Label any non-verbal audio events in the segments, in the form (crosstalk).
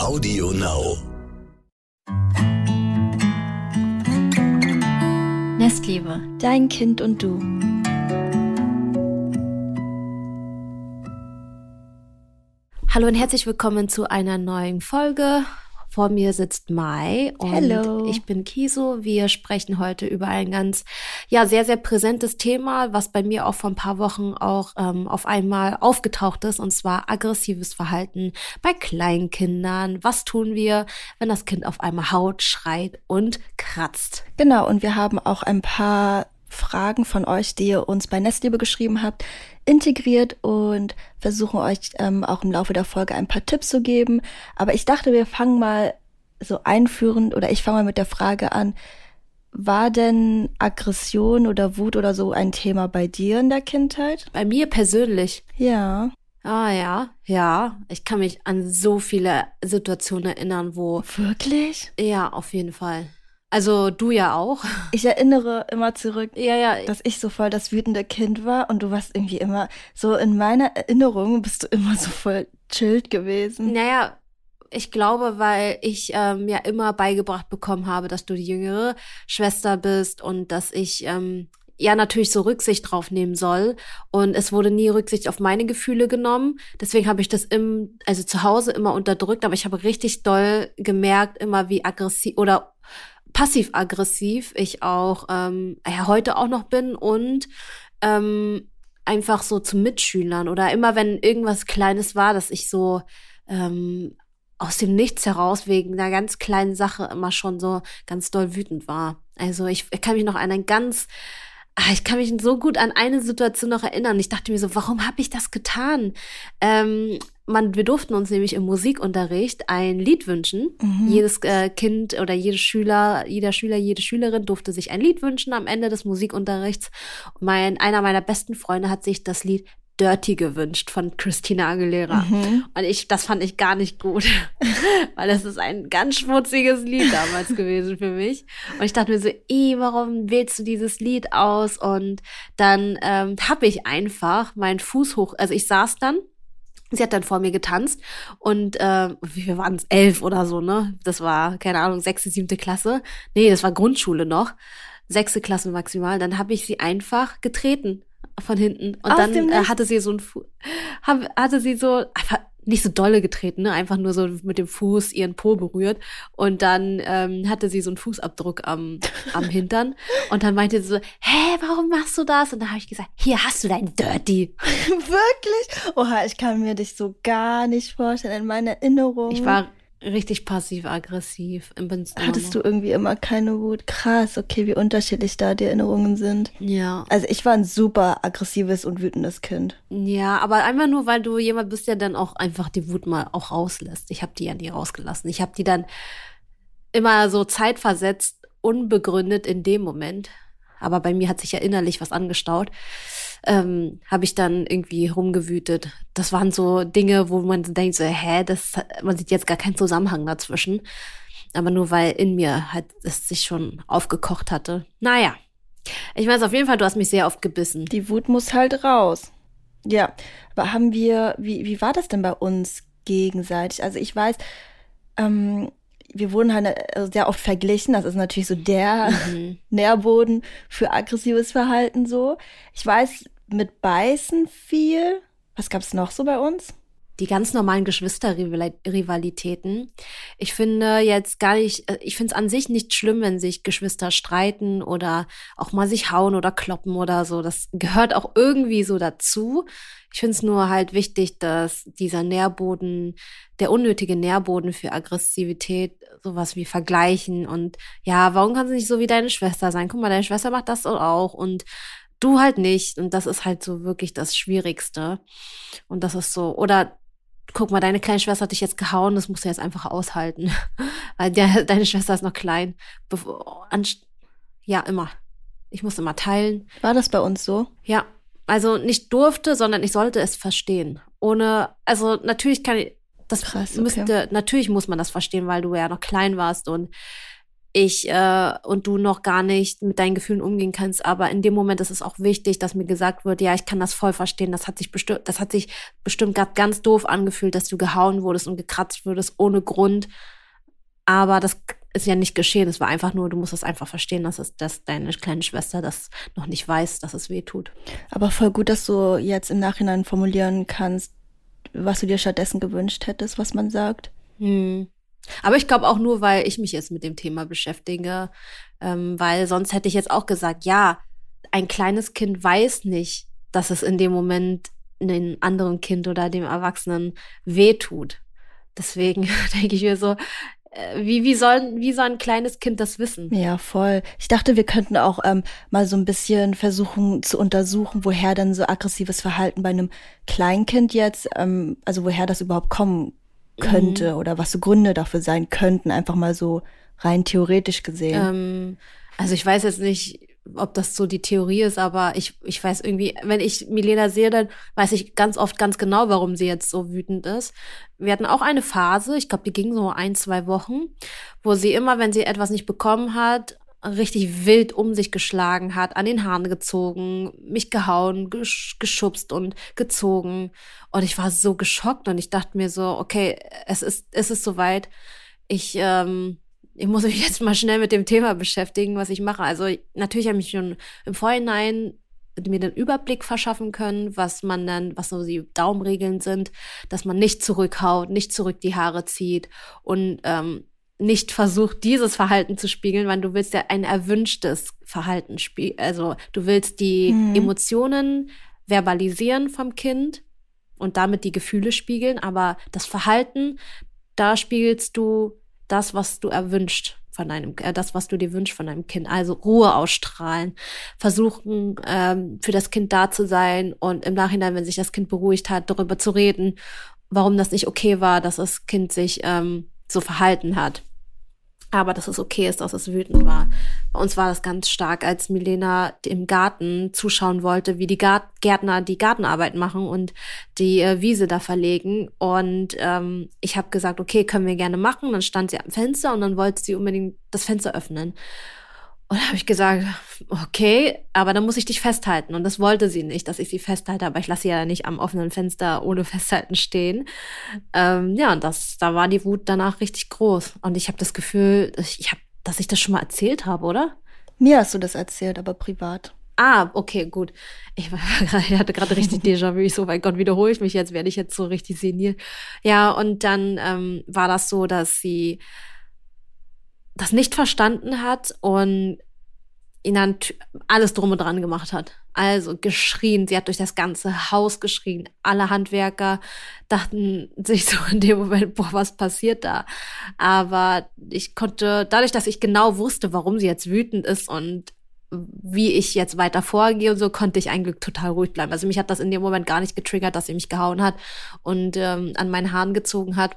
Audio Now. Nestliebe, dein Kind und du. Hallo und herzlich willkommen zu einer neuen Folge. Vor mir sitzt Mai und Hello. ich bin Kiso. Wir sprechen heute über ein ganz, ja, sehr, sehr präsentes Thema, was bei mir auch vor ein paar Wochen auch ähm, auf einmal aufgetaucht ist, und zwar aggressives Verhalten bei Kleinkindern. Was tun wir, wenn das Kind auf einmal haut, schreit und kratzt? Genau, und wir haben auch ein paar Fragen von euch, die ihr uns bei Nestliebe geschrieben habt, integriert und versuchen euch ähm, auch im Laufe der Folge ein paar Tipps zu geben. Aber ich dachte, wir fangen mal so einführend oder ich fange mal mit der Frage an, war denn Aggression oder Wut oder so ein Thema bei dir in der Kindheit? Bei mir persönlich. Ja. Ah ja, ja. Ich kann mich an so viele Situationen erinnern, wo. Wirklich? Ja, auf jeden Fall. Also du ja auch. Ich erinnere immer zurück, Ja, ja. dass ich so voll das wütende Kind war und du warst irgendwie immer so in meiner Erinnerung bist du immer so voll chillt gewesen. Naja, ich glaube, weil ich ähm, ja immer beigebracht bekommen habe, dass du die jüngere Schwester bist und dass ich ähm, ja natürlich so Rücksicht drauf nehmen soll. Und es wurde nie Rücksicht auf meine Gefühle genommen. Deswegen habe ich das im, also zu Hause immer unterdrückt, aber ich habe richtig doll gemerkt, immer wie aggressiv oder passiv-aggressiv ich auch ähm, ja, heute auch noch bin und ähm, einfach so zu Mitschülern oder immer wenn irgendwas Kleines war, dass ich so ähm, aus dem Nichts heraus wegen einer ganz kleinen Sache immer schon so ganz doll wütend war. Also ich, ich kann mich noch an ein ganz Ah, ich kann mich so gut an eine Situation noch erinnern. Ich dachte mir so, warum habe ich das getan? Ähm, man, wir durften uns nämlich im Musikunterricht ein Lied wünschen. Mhm. Jedes äh, Kind oder jede Schüler, jeder Schüler, jede Schülerin durfte sich ein Lied wünschen am Ende des Musikunterrichts. Mein, einer meiner besten Freunde hat sich das Lied Dirty gewünscht von Christina Aguilera. Mhm. Und ich, das fand ich gar nicht gut, (laughs) weil das ist ein ganz schmutziges Lied damals gewesen für mich. Und ich dachte mir so, eh, warum wählst du dieses Lied aus? Und dann ähm, habe ich einfach meinen Fuß hoch, also ich saß dann Sie hat dann vor mir getanzt und äh, wir waren es elf oder so, ne? Das war, keine Ahnung, sechste, siebte Klasse. Nee, das war Grundschule noch. Sechste Klasse maximal. Dann habe ich sie einfach getreten von hinten. Und Aus dann äh, hatte sie so ein Fu hab, hatte sie so einfach nicht so dolle getreten, ne? Einfach nur so mit dem Fuß ihren Po berührt. Und dann ähm, hatte sie so einen Fußabdruck am, (laughs) am Hintern. Und dann meinte sie so, hä, warum machst du das? Und dann habe ich gesagt, hier hast du dein Dirty. (laughs) Wirklich? Oha, ich kann mir dich so gar nicht vorstellen in meiner Erinnerung. Ich war richtig passiv-aggressiv im Prinzip. Hattest du irgendwie immer keine Wut? Krass, okay, wie unterschiedlich da die Erinnerungen sind. Ja. Also ich war ein super aggressives und wütendes Kind. Ja, aber einfach nur, weil du jemand bist, der dann auch einfach die Wut mal auch rauslässt. Ich habe die ja nie rausgelassen. Ich habe die dann immer so zeitversetzt, unbegründet in dem Moment. Aber bei mir hat sich ja innerlich was angestaut. Ähm, habe ich dann irgendwie rumgewütet. Das waren so Dinge, wo man denkt so, hä, das, man sieht jetzt gar keinen Zusammenhang dazwischen. Aber nur weil in mir halt es sich schon aufgekocht hatte. Naja. Ich weiß auf jeden Fall, du hast mich sehr oft gebissen. Die Wut muss halt raus. Ja, aber haben wir, wie, wie war das denn bei uns gegenseitig? Also ich weiß, ähm, wir wurden halt äh, sehr oft verglichen. Das ist natürlich so der Mhm. (laughs) Nährboden für aggressives Verhalten so. Ich weiß, mit Beißen viel. Was gab's noch so bei uns? die ganz normalen Geschwisterrivalitäten. Ich finde jetzt gar nicht, äh, ich finde es an sich nicht schlimm, wenn sich Geschwister streiten oder auch mal sich hauen oder kloppen oder so. Das gehört auch irgendwie so dazu. Ich finde es nur halt wichtig, dass dieser Nährboden, der unnötige Nährboden für Aggressivität, sowas wie Vergleichen und ja, warum kannst du nicht so wie deine Schwester sein? Guck mal, deine Schwester macht das auch und du halt nicht. Und das ist halt so wirklich das Schwierigste. Und das ist so, oder guck mal, deine kleine Schwester hat dich jetzt gehauen, das musst du jetzt einfach aushalten. (laughs) Weil der, deine Schwester ist noch klein. Bevor, ja, immer. Ich muss immer teilen. War das bei uns so? Ja, also nicht durfte, sondern ich sollte es verstehen. Ohne, also natürlich kann ich, das Krass, okay. müsste, natürlich muss man das verstehen, weil du ja noch klein warst und ich äh, und du noch gar nicht mit deinen Gefühlen umgehen kannst. Aber in dem Moment ist es auch wichtig, dass mir gesagt wird, ja, ich kann das voll verstehen. Das hat sich bestimmt, das hat sich bestimmt gerade ganz doof angefühlt, dass du gehauen wurdest und gekratzt wurdest ohne Grund. Aber das ist ja nicht geschehen. Es war einfach nur, du musst es einfach verstehen, dass es, dass deine kleine Schwester das noch nicht weiß, dass es weh tut. Aber voll gut, dass du jetzt im Nachhinein formulieren kannst, was du dir stattdessen gewünscht hättest, was man sagt. Hm. Aber ich glaube auch nur, weil ich mich jetzt mit dem Thema beschäftige, ähm, weil sonst hätte ich jetzt auch gesagt, ja, ein kleines Kind weiß nicht, dass es in dem Moment einem anderen Kind oder dem Erwachsenen wehtut. Deswegen (laughs) denke ich mir so, wie, wie, soll, wie soll ein kleines Kind das wissen? Ja, voll. Ich dachte, wir könnten auch ähm, mal so ein bisschen versuchen zu untersuchen, woher dann so aggressives Verhalten bei einem Kleinkind jetzt, ähm, also woher das überhaupt kommen könnte mhm. oder was so Gründe dafür sein könnten, einfach mal so rein theoretisch gesehen. Ähm, also ich weiß jetzt nicht, ob das so die Theorie ist, aber ich, ich weiß irgendwie, wenn ich Milena sehe, dann weiß ich ganz oft ganz genau, warum sie jetzt so wütend ist. Wir hatten auch eine Phase, ich glaube, die ging so ein, zwei Wochen, wo sie immer, wenn sie etwas nicht bekommen hat, richtig wild um sich geschlagen hat, an den Haaren gezogen, mich gehauen, gesch geschubst und gezogen. Und ich war so geschockt und ich dachte mir so, okay, es ist, es ist soweit. Ich, ähm, ich muss mich (laughs) jetzt mal schnell mit dem Thema beschäftigen, was ich mache. Also natürlich habe ich schon im Vorhinein mir den Überblick verschaffen können, was man dann, was so die Daumenregeln sind, dass man nicht zurückhaut, nicht zurück die Haare zieht und ähm, nicht versucht, dieses Verhalten zu spiegeln, weil du willst ja ein erwünschtes Verhalten spiegeln. Also du willst die mhm. Emotionen verbalisieren vom Kind und damit die Gefühle spiegeln, aber das Verhalten, da spiegelst du das, was du erwünscht von deinem, äh, das, was du dir wünschst von deinem Kind. Also Ruhe ausstrahlen, versuchen, ähm, für das Kind da zu sein und im Nachhinein, wenn sich das Kind beruhigt hat, darüber zu reden, warum das nicht okay war, dass das Kind sich ähm, so verhalten hat aber dass es okay ist, dass es wütend war. Bei uns war das ganz stark, als Milena im Garten zuschauen wollte, wie die Gärtner die Gartenarbeit machen und die äh, Wiese da verlegen. Und ähm, ich habe gesagt, okay, können wir gerne machen. Dann stand sie am Fenster und dann wollte sie unbedingt das Fenster öffnen. Und da habe ich gesagt, okay, aber dann muss ich dich festhalten. Und das wollte sie nicht, dass ich sie festhalte, aber ich lasse sie ja nicht am offenen Fenster ohne Festhalten stehen. Ähm, ja, und das, da war die Wut danach richtig groß. Und ich habe das Gefühl, ich hab, dass ich das schon mal erzählt habe, oder? Mir hast du das erzählt, aber privat. Ah, okay, gut. Ich, war, (laughs) ich hatte gerade richtig (laughs) Déjà-vu. Ich so, mein Gott, wiederhole ich mich jetzt? Werde ich jetzt so richtig seniert? Ja, und dann ähm, war das so, dass sie das nicht verstanden hat und ihn dann alles drum und dran gemacht hat. Also geschrien, sie hat durch das ganze Haus geschrien. Alle Handwerker dachten sich so in dem Moment, boah, was passiert da? Aber ich konnte, dadurch, dass ich genau wusste, warum sie jetzt wütend ist und wie ich jetzt weiter vorgehe und so, konnte ich eigentlich total ruhig bleiben. Also mich hat das in dem Moment gar nicht getriggert, dass sie mich gehauen hat und ähm, an meinen Haaren gezogen hat.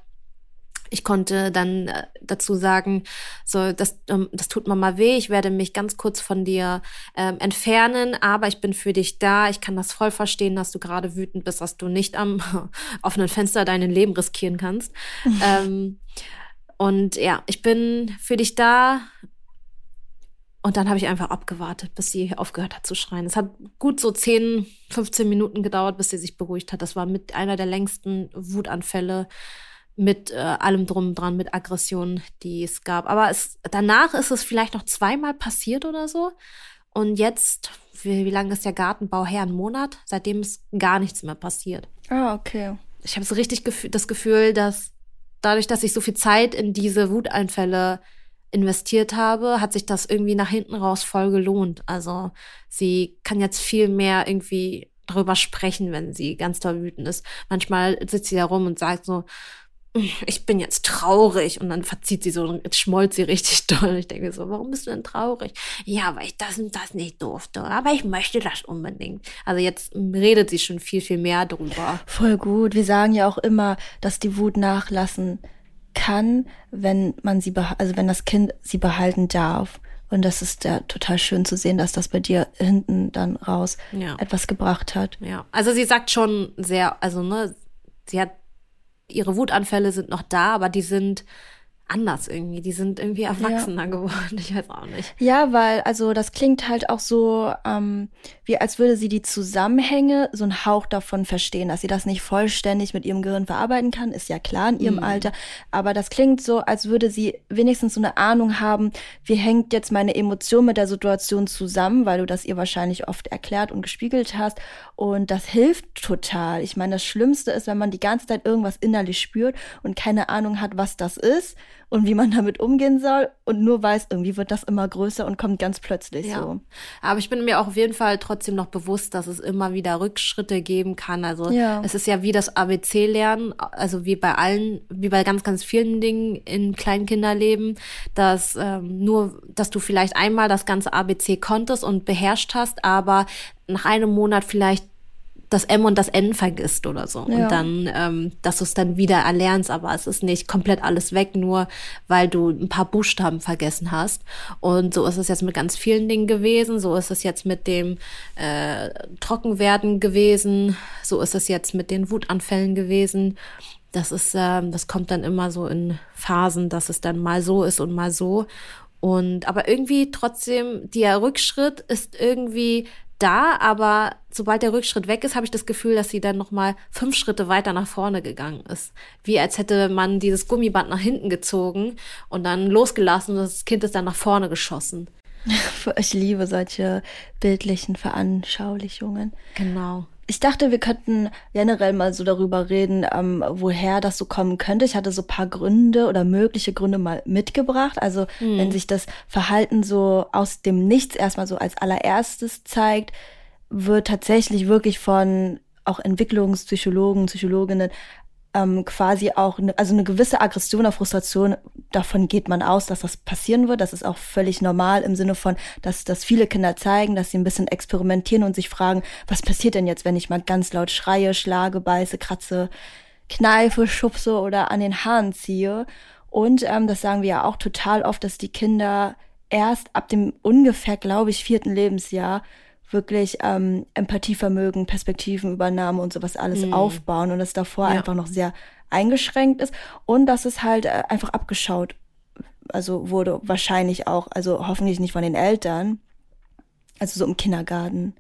Ich konnte dann äh, dazu sagen, so, das, ähm, das tut mir mal weh, ich werde mich ganz kurz von dir ähm, entfernen, aber ich bin für dich da. Ich kann das voll verstehen, dass du gerade wütend bist, dass du nicht am (laughs) offenen Fenster dein Leben riskieren kannst. (laughs) ähm, und ja, ich bin für dich da. Und dann habe ich einfach abgewartet, bis sie aufgehört hat zu schreien. Es hat gut so 10, 15 Minuten gedauert, bis sie sich beruhigt hat. Das war mit einer der längsten Wutanfälle mit äh, allem drum dran, mit Aggressionen, die es gab. Aber es, danach ist es vielleicht noch zweimal passiert oder so. Und jetzt, wie, wie lange ist der Gartenbau her? Ein Monat? Seitdem ist gar nichts mehr passiert. Ah, okay. Ich habe so richtig gef das Gefühl, dass dadurch, dass ich so viel Zeit in diese Wuteinfälle investiert habe, hat sich das irgendwie nach hinten raus voll gelohnt. Also sie kann jetzt viel mehr irgendwie drüber sprechen, wenn sie ganz doll wütend ist. Manchmal sitzt sie da rum und sagt so, ich bin jetzt traurig und dann verzieht sie so und jetzt schmollt sie richtig (laughs) doll. Ich denke so, warum bist du denn traurig? Ja, weil ich das und das nicht durfte, aber ich möchte das unbedingt. Also jetzt redet sie schon viel, viel mehr drüber. Voll gut. Wir sagen ja auch immer, dass die Wut nachlassen kann, wenn man sie, also wenn das Kind sie behalten darf. Und das ist ja total schön zu sehen, dass das bei dir hinten dann raus ja. etwas gebracht hat. Ja, also sie sagt schon sehr, also ne, sie hat ihre Wutanfälle sind noch da, aber die sind anders irgendwie. Die sind irgendwie erwachsener ja. geworden. (laughs) Ich weiß auch nicht. Ja, weil, also das klingt halt auch so, ähm, wie als würde sie die Zusammenhänge so einen Hauch davon verstehen, dass sie das nicht vollständig mit ihrem Gehirn verarbeiten kann, ist ja klar in ihrem mhm. Alter. Aber das klingt so, als würde sie wenigstens so eine Ahnung haben, wie hängt jetzt meine Emotion mit der Situation zusammen, weil du das ihr wahrscheinlich oft erklärt und gespiegelt hast. Und das hilft total. Ich meine, das Schlimmste ist, wenn man die ganze Zeit irgendwas innerlich spürt und keine Ahnung hat, was das ist und wie man damit umgehen soll und nur weiß, irgendwie wird das immer größer und kommt ganz plötzlich ja. so. Aber ich bin mir auch auf jeden Fall trotzdem noch bewusst, dass es immer wieder Rückschritte geben kann. Also ja. es ist ja wie das ABC-Lernen, also wie bei allen, wie bei ganz, ganz vielen Dingen in Kleinkinderleben, dass ähm, nur, dass du vielleicht einmal das ganze ABC konntest und beherrscht hast, aber nach einem Monat vielleicht das M und das N vergisst oder so. Ja. Und dann, ähm, dass du es dann wieder erlernst, aber es ist nicht komplett alles weg, nur weil du ein paar Buchstaben vergessen hast. Und so ist es jetzt mit ganz vielen Dingen gewesen. So ist es jetzt mit dem äh, Trockenwerden gewesen. So ist es jetzt mit den Wutanfällen gewesen. Das ist, ähm, das kommt dann immer so in Phasen, dass es dann mal so ist und mal so. Und aber irgendwie trotzdem, der Rückschritt ist irgendwie da, aber sobald der Rückschritt weg ist, habe ich das Gefühl, dass sie dann noch mal fünf Schritte weiter nach vorne gegangen ist. Wie als hätte man dieses Gummiband nach hinten gezogen und dann losgelassen und das Kind ist dann nach vorne geschossen. (laughs) Ich liebe solche bildlichen Veranschaulichungen. Genau. Ich dachte, wir könnten generell mal so darüber reden, ähm, woher das so kommen könnte. Ich hatte so paar Gründe oder mögliche Gründe mal mitgebracht. Also mhm. wenn sich das Verhalten so aus dem Nichts erstmal so als allererstes zeigt, wird tatsächlich wirklich von auch Entwicklungspsychologen, Psychologinnen ähm, quasi auch, ne, also eine gewisse Aggression oder Frustration, davon geht man aus, dass das passieren wird. Das ist auch völlig normal im Sinne von, dass, dass viele Kinder zeigen, dass sie ein bisschen experimentieren und sich fragen, was passiert denn jetzt, wenn ich mal ganz laut schreie, schlage, beiße, kratze, kneife, schubse oder an den Haaren ziehe. Und ähm, das sagen wir ja auch total oft, dass die Kinder erst ab dem ungefähr, glaube ich, vierten Lebensjahr wirklich ähm, Empathievermögen, Perspektivenübernahme und sowas alles mhm. aufbauen und es davor ja. einfach noch sehr eingeschränkt ist und dass es halt äh, einfach abgeschaut, also wurde wahrscheinlich auch, also hoffentlich nicht von den Eltern, also so im Kindergarten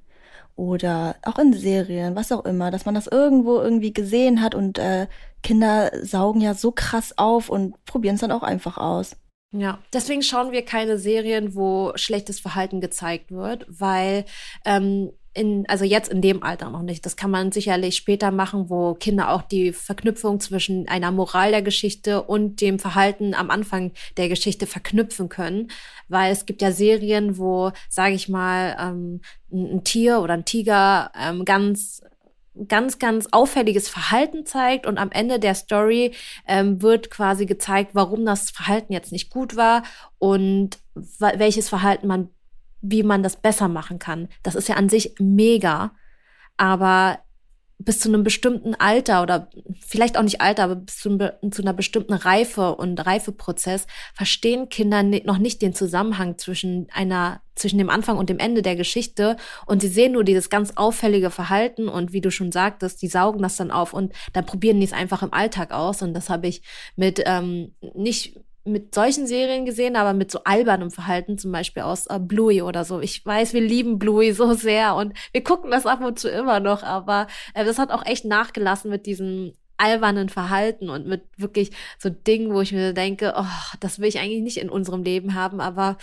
oder auch in Serien, was auch immer, dass man das irgendwo irgendwie gesehen hat und äh, Kinder saugen ja so krass auf und probieren es dann auch einfach aus. Ja, deswegen schauen wir keine Serien, wo schlechtes Verhalten gezeigt wird, weil ähm, in, also jetzt in dem Alter noch nicht. Das kann man sicherlich später machen, wo Kinder auch die Verknüpfung zwischen einer Moral der Geschichte und dem Verhalten am Anfang der Geschichte verknüpfen können. Weil es gibt ja Serien, wo, sage ich mal, ähm, ein Tier oder ein Tiger ähm, ganz ganz, ganz auffälliges Verhalten zeigt und am Ende der Story ähm, wird quasi gezeigt, warum das Verhalten jetzt nicht gut war und welches Verhalten man, wie man das besser machen kann. Das ist ja an sich mega, aber bis zu einem bestimmten Alter oder vielleicht auch nicht Alter, aber bis zu, zu einer bestimmten Reife und Reifeprozess verstehen Kinder noch nicht den Zusammenhang zwischen einer zwischen dem Anfang und dem Ende der Geschichte. Und sie sehen nur dieses ganz auffällige Verhalten und wie du schon sagtest, die saugen das dann auf und dann probieren die es einfach im Alltag aus. Und das habe ich mit ähm, nicht mit solchen Serien gesehen, aber mit so albernem Verhalten, zum Beispiel aus äh, Bluey oder so. Ich weiß, wir lieben Bluey so sehr und wir gucken das ab und zu immer noch, aber äh, das hat auch echt nachgelassen mit diesem albernen Verhalten und mit wirklich so Dingen, wo ich mir denke, oh, das will ich eigentlich nicht in unserem Leben haben, aber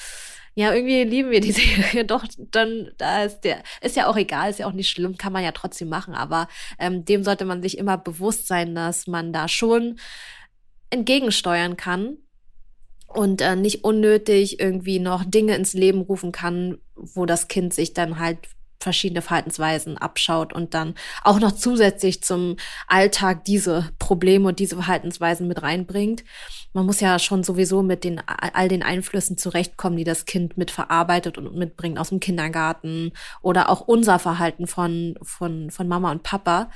ja, irgendwie lieben wir die (laughs) Serie doch, dann, da ist der, ist ja auch egal, ist ja auch nicht schlimm, kann man ja trotzdem machen, aber ähm, dem sollte man sich immer bewusst sein, dass man da schon entgegensteuern kann und äh, nicht unnötig irgendwie noch Dinge ins Leben rufen kann, wo das Kind sich dann halt verschiedene Verhaltensweisen abschaut und dann auch noch zusätzlich zum Alltag diese Probleme und diese Verhaltensweisen mit reinbringt. Man muss ja schon sowieso mit den all den Einflüssen zurechtkommen, die das Kind mit verarbeitet und mitbringt aus dem Kindergarten oder auch unser Verhalten von von von Mama und Papa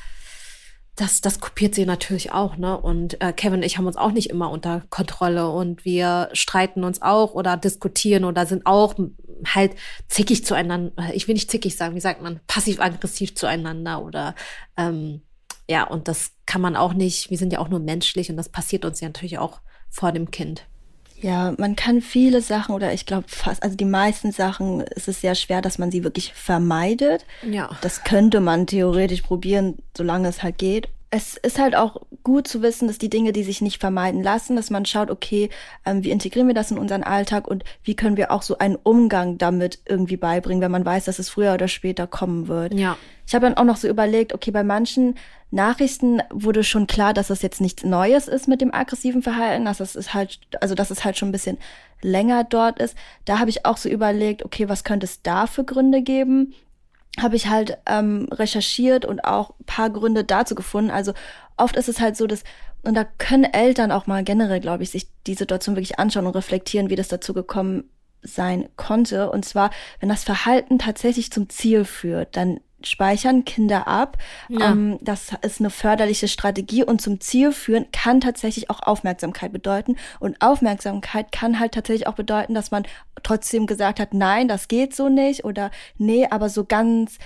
das, das kopiert sie natürlich auch, ne? Und äh, Kevin und ich haben uns auch nicht immer unter Kontrolle und wir streiten uns auch oder diskutieren oder sind auch halt zickig zueinander. Ich will nicht zickig sagen, wie sagt man, passiv-aggressiv zueinander oder ähm, ja, und das kann man auch nicht, wir sind ja auch nur menschlich und das passiert uns ja natürlich auch vor dem Kind. Ja, man kann viele Sachen oder ich glaube fast, also die meisten Sachen ist es sehr schwer, dass man sie wirklich vermeidet. Ja. Das könnte man theoretisch probieren, solange es halt geht es ist halt auch gut zu wissen, dass die Dinge, die sich nicht vermeiden lassen, dass man schaut, okay, ähm, wie integrieren wir das in unseren Alltag und wie können wir auch so einen Umgang damit irgendwie beibringen, wenn man weiß, dass es früher oder später kommen wird. Ja. Ich habe dann auch noch so überlegt, okay, bei manchen Nachrichten wurde schon klar, dass das jetzt nichts Neues ist mit dem aggressiven Verhalten, dass es ist halt, also dass es halt schon ein bisschen länger dort ist. Da habe ich auch so überlegt, okay, was könnte es da für Gründe geben? Habe ich halt ähm, recherchiert und auch paar Gründe dazu gefunden. Also oft ist es halt so, dass, und da können Eltern auch mal generell, glaube ich, sich die Situation wirklich anschauen und reflektieren, wie das dazu gekommen sein konnte. Und zwar, wenn das Verhalten tatsächlich zum Ziel führt, dann speichern Kinder ab. Ja. Ähm, das ist eine förderliche Strategie und zum Ziel führen kann tatsächlich auch Aufmerksamkeit bedeuten. Und Aufmerksamkeit kann halt tatsächlich auch bedeuten, dass man trotzdem gesagt hat, nein, das geht so nicht oder nee, aber so ganz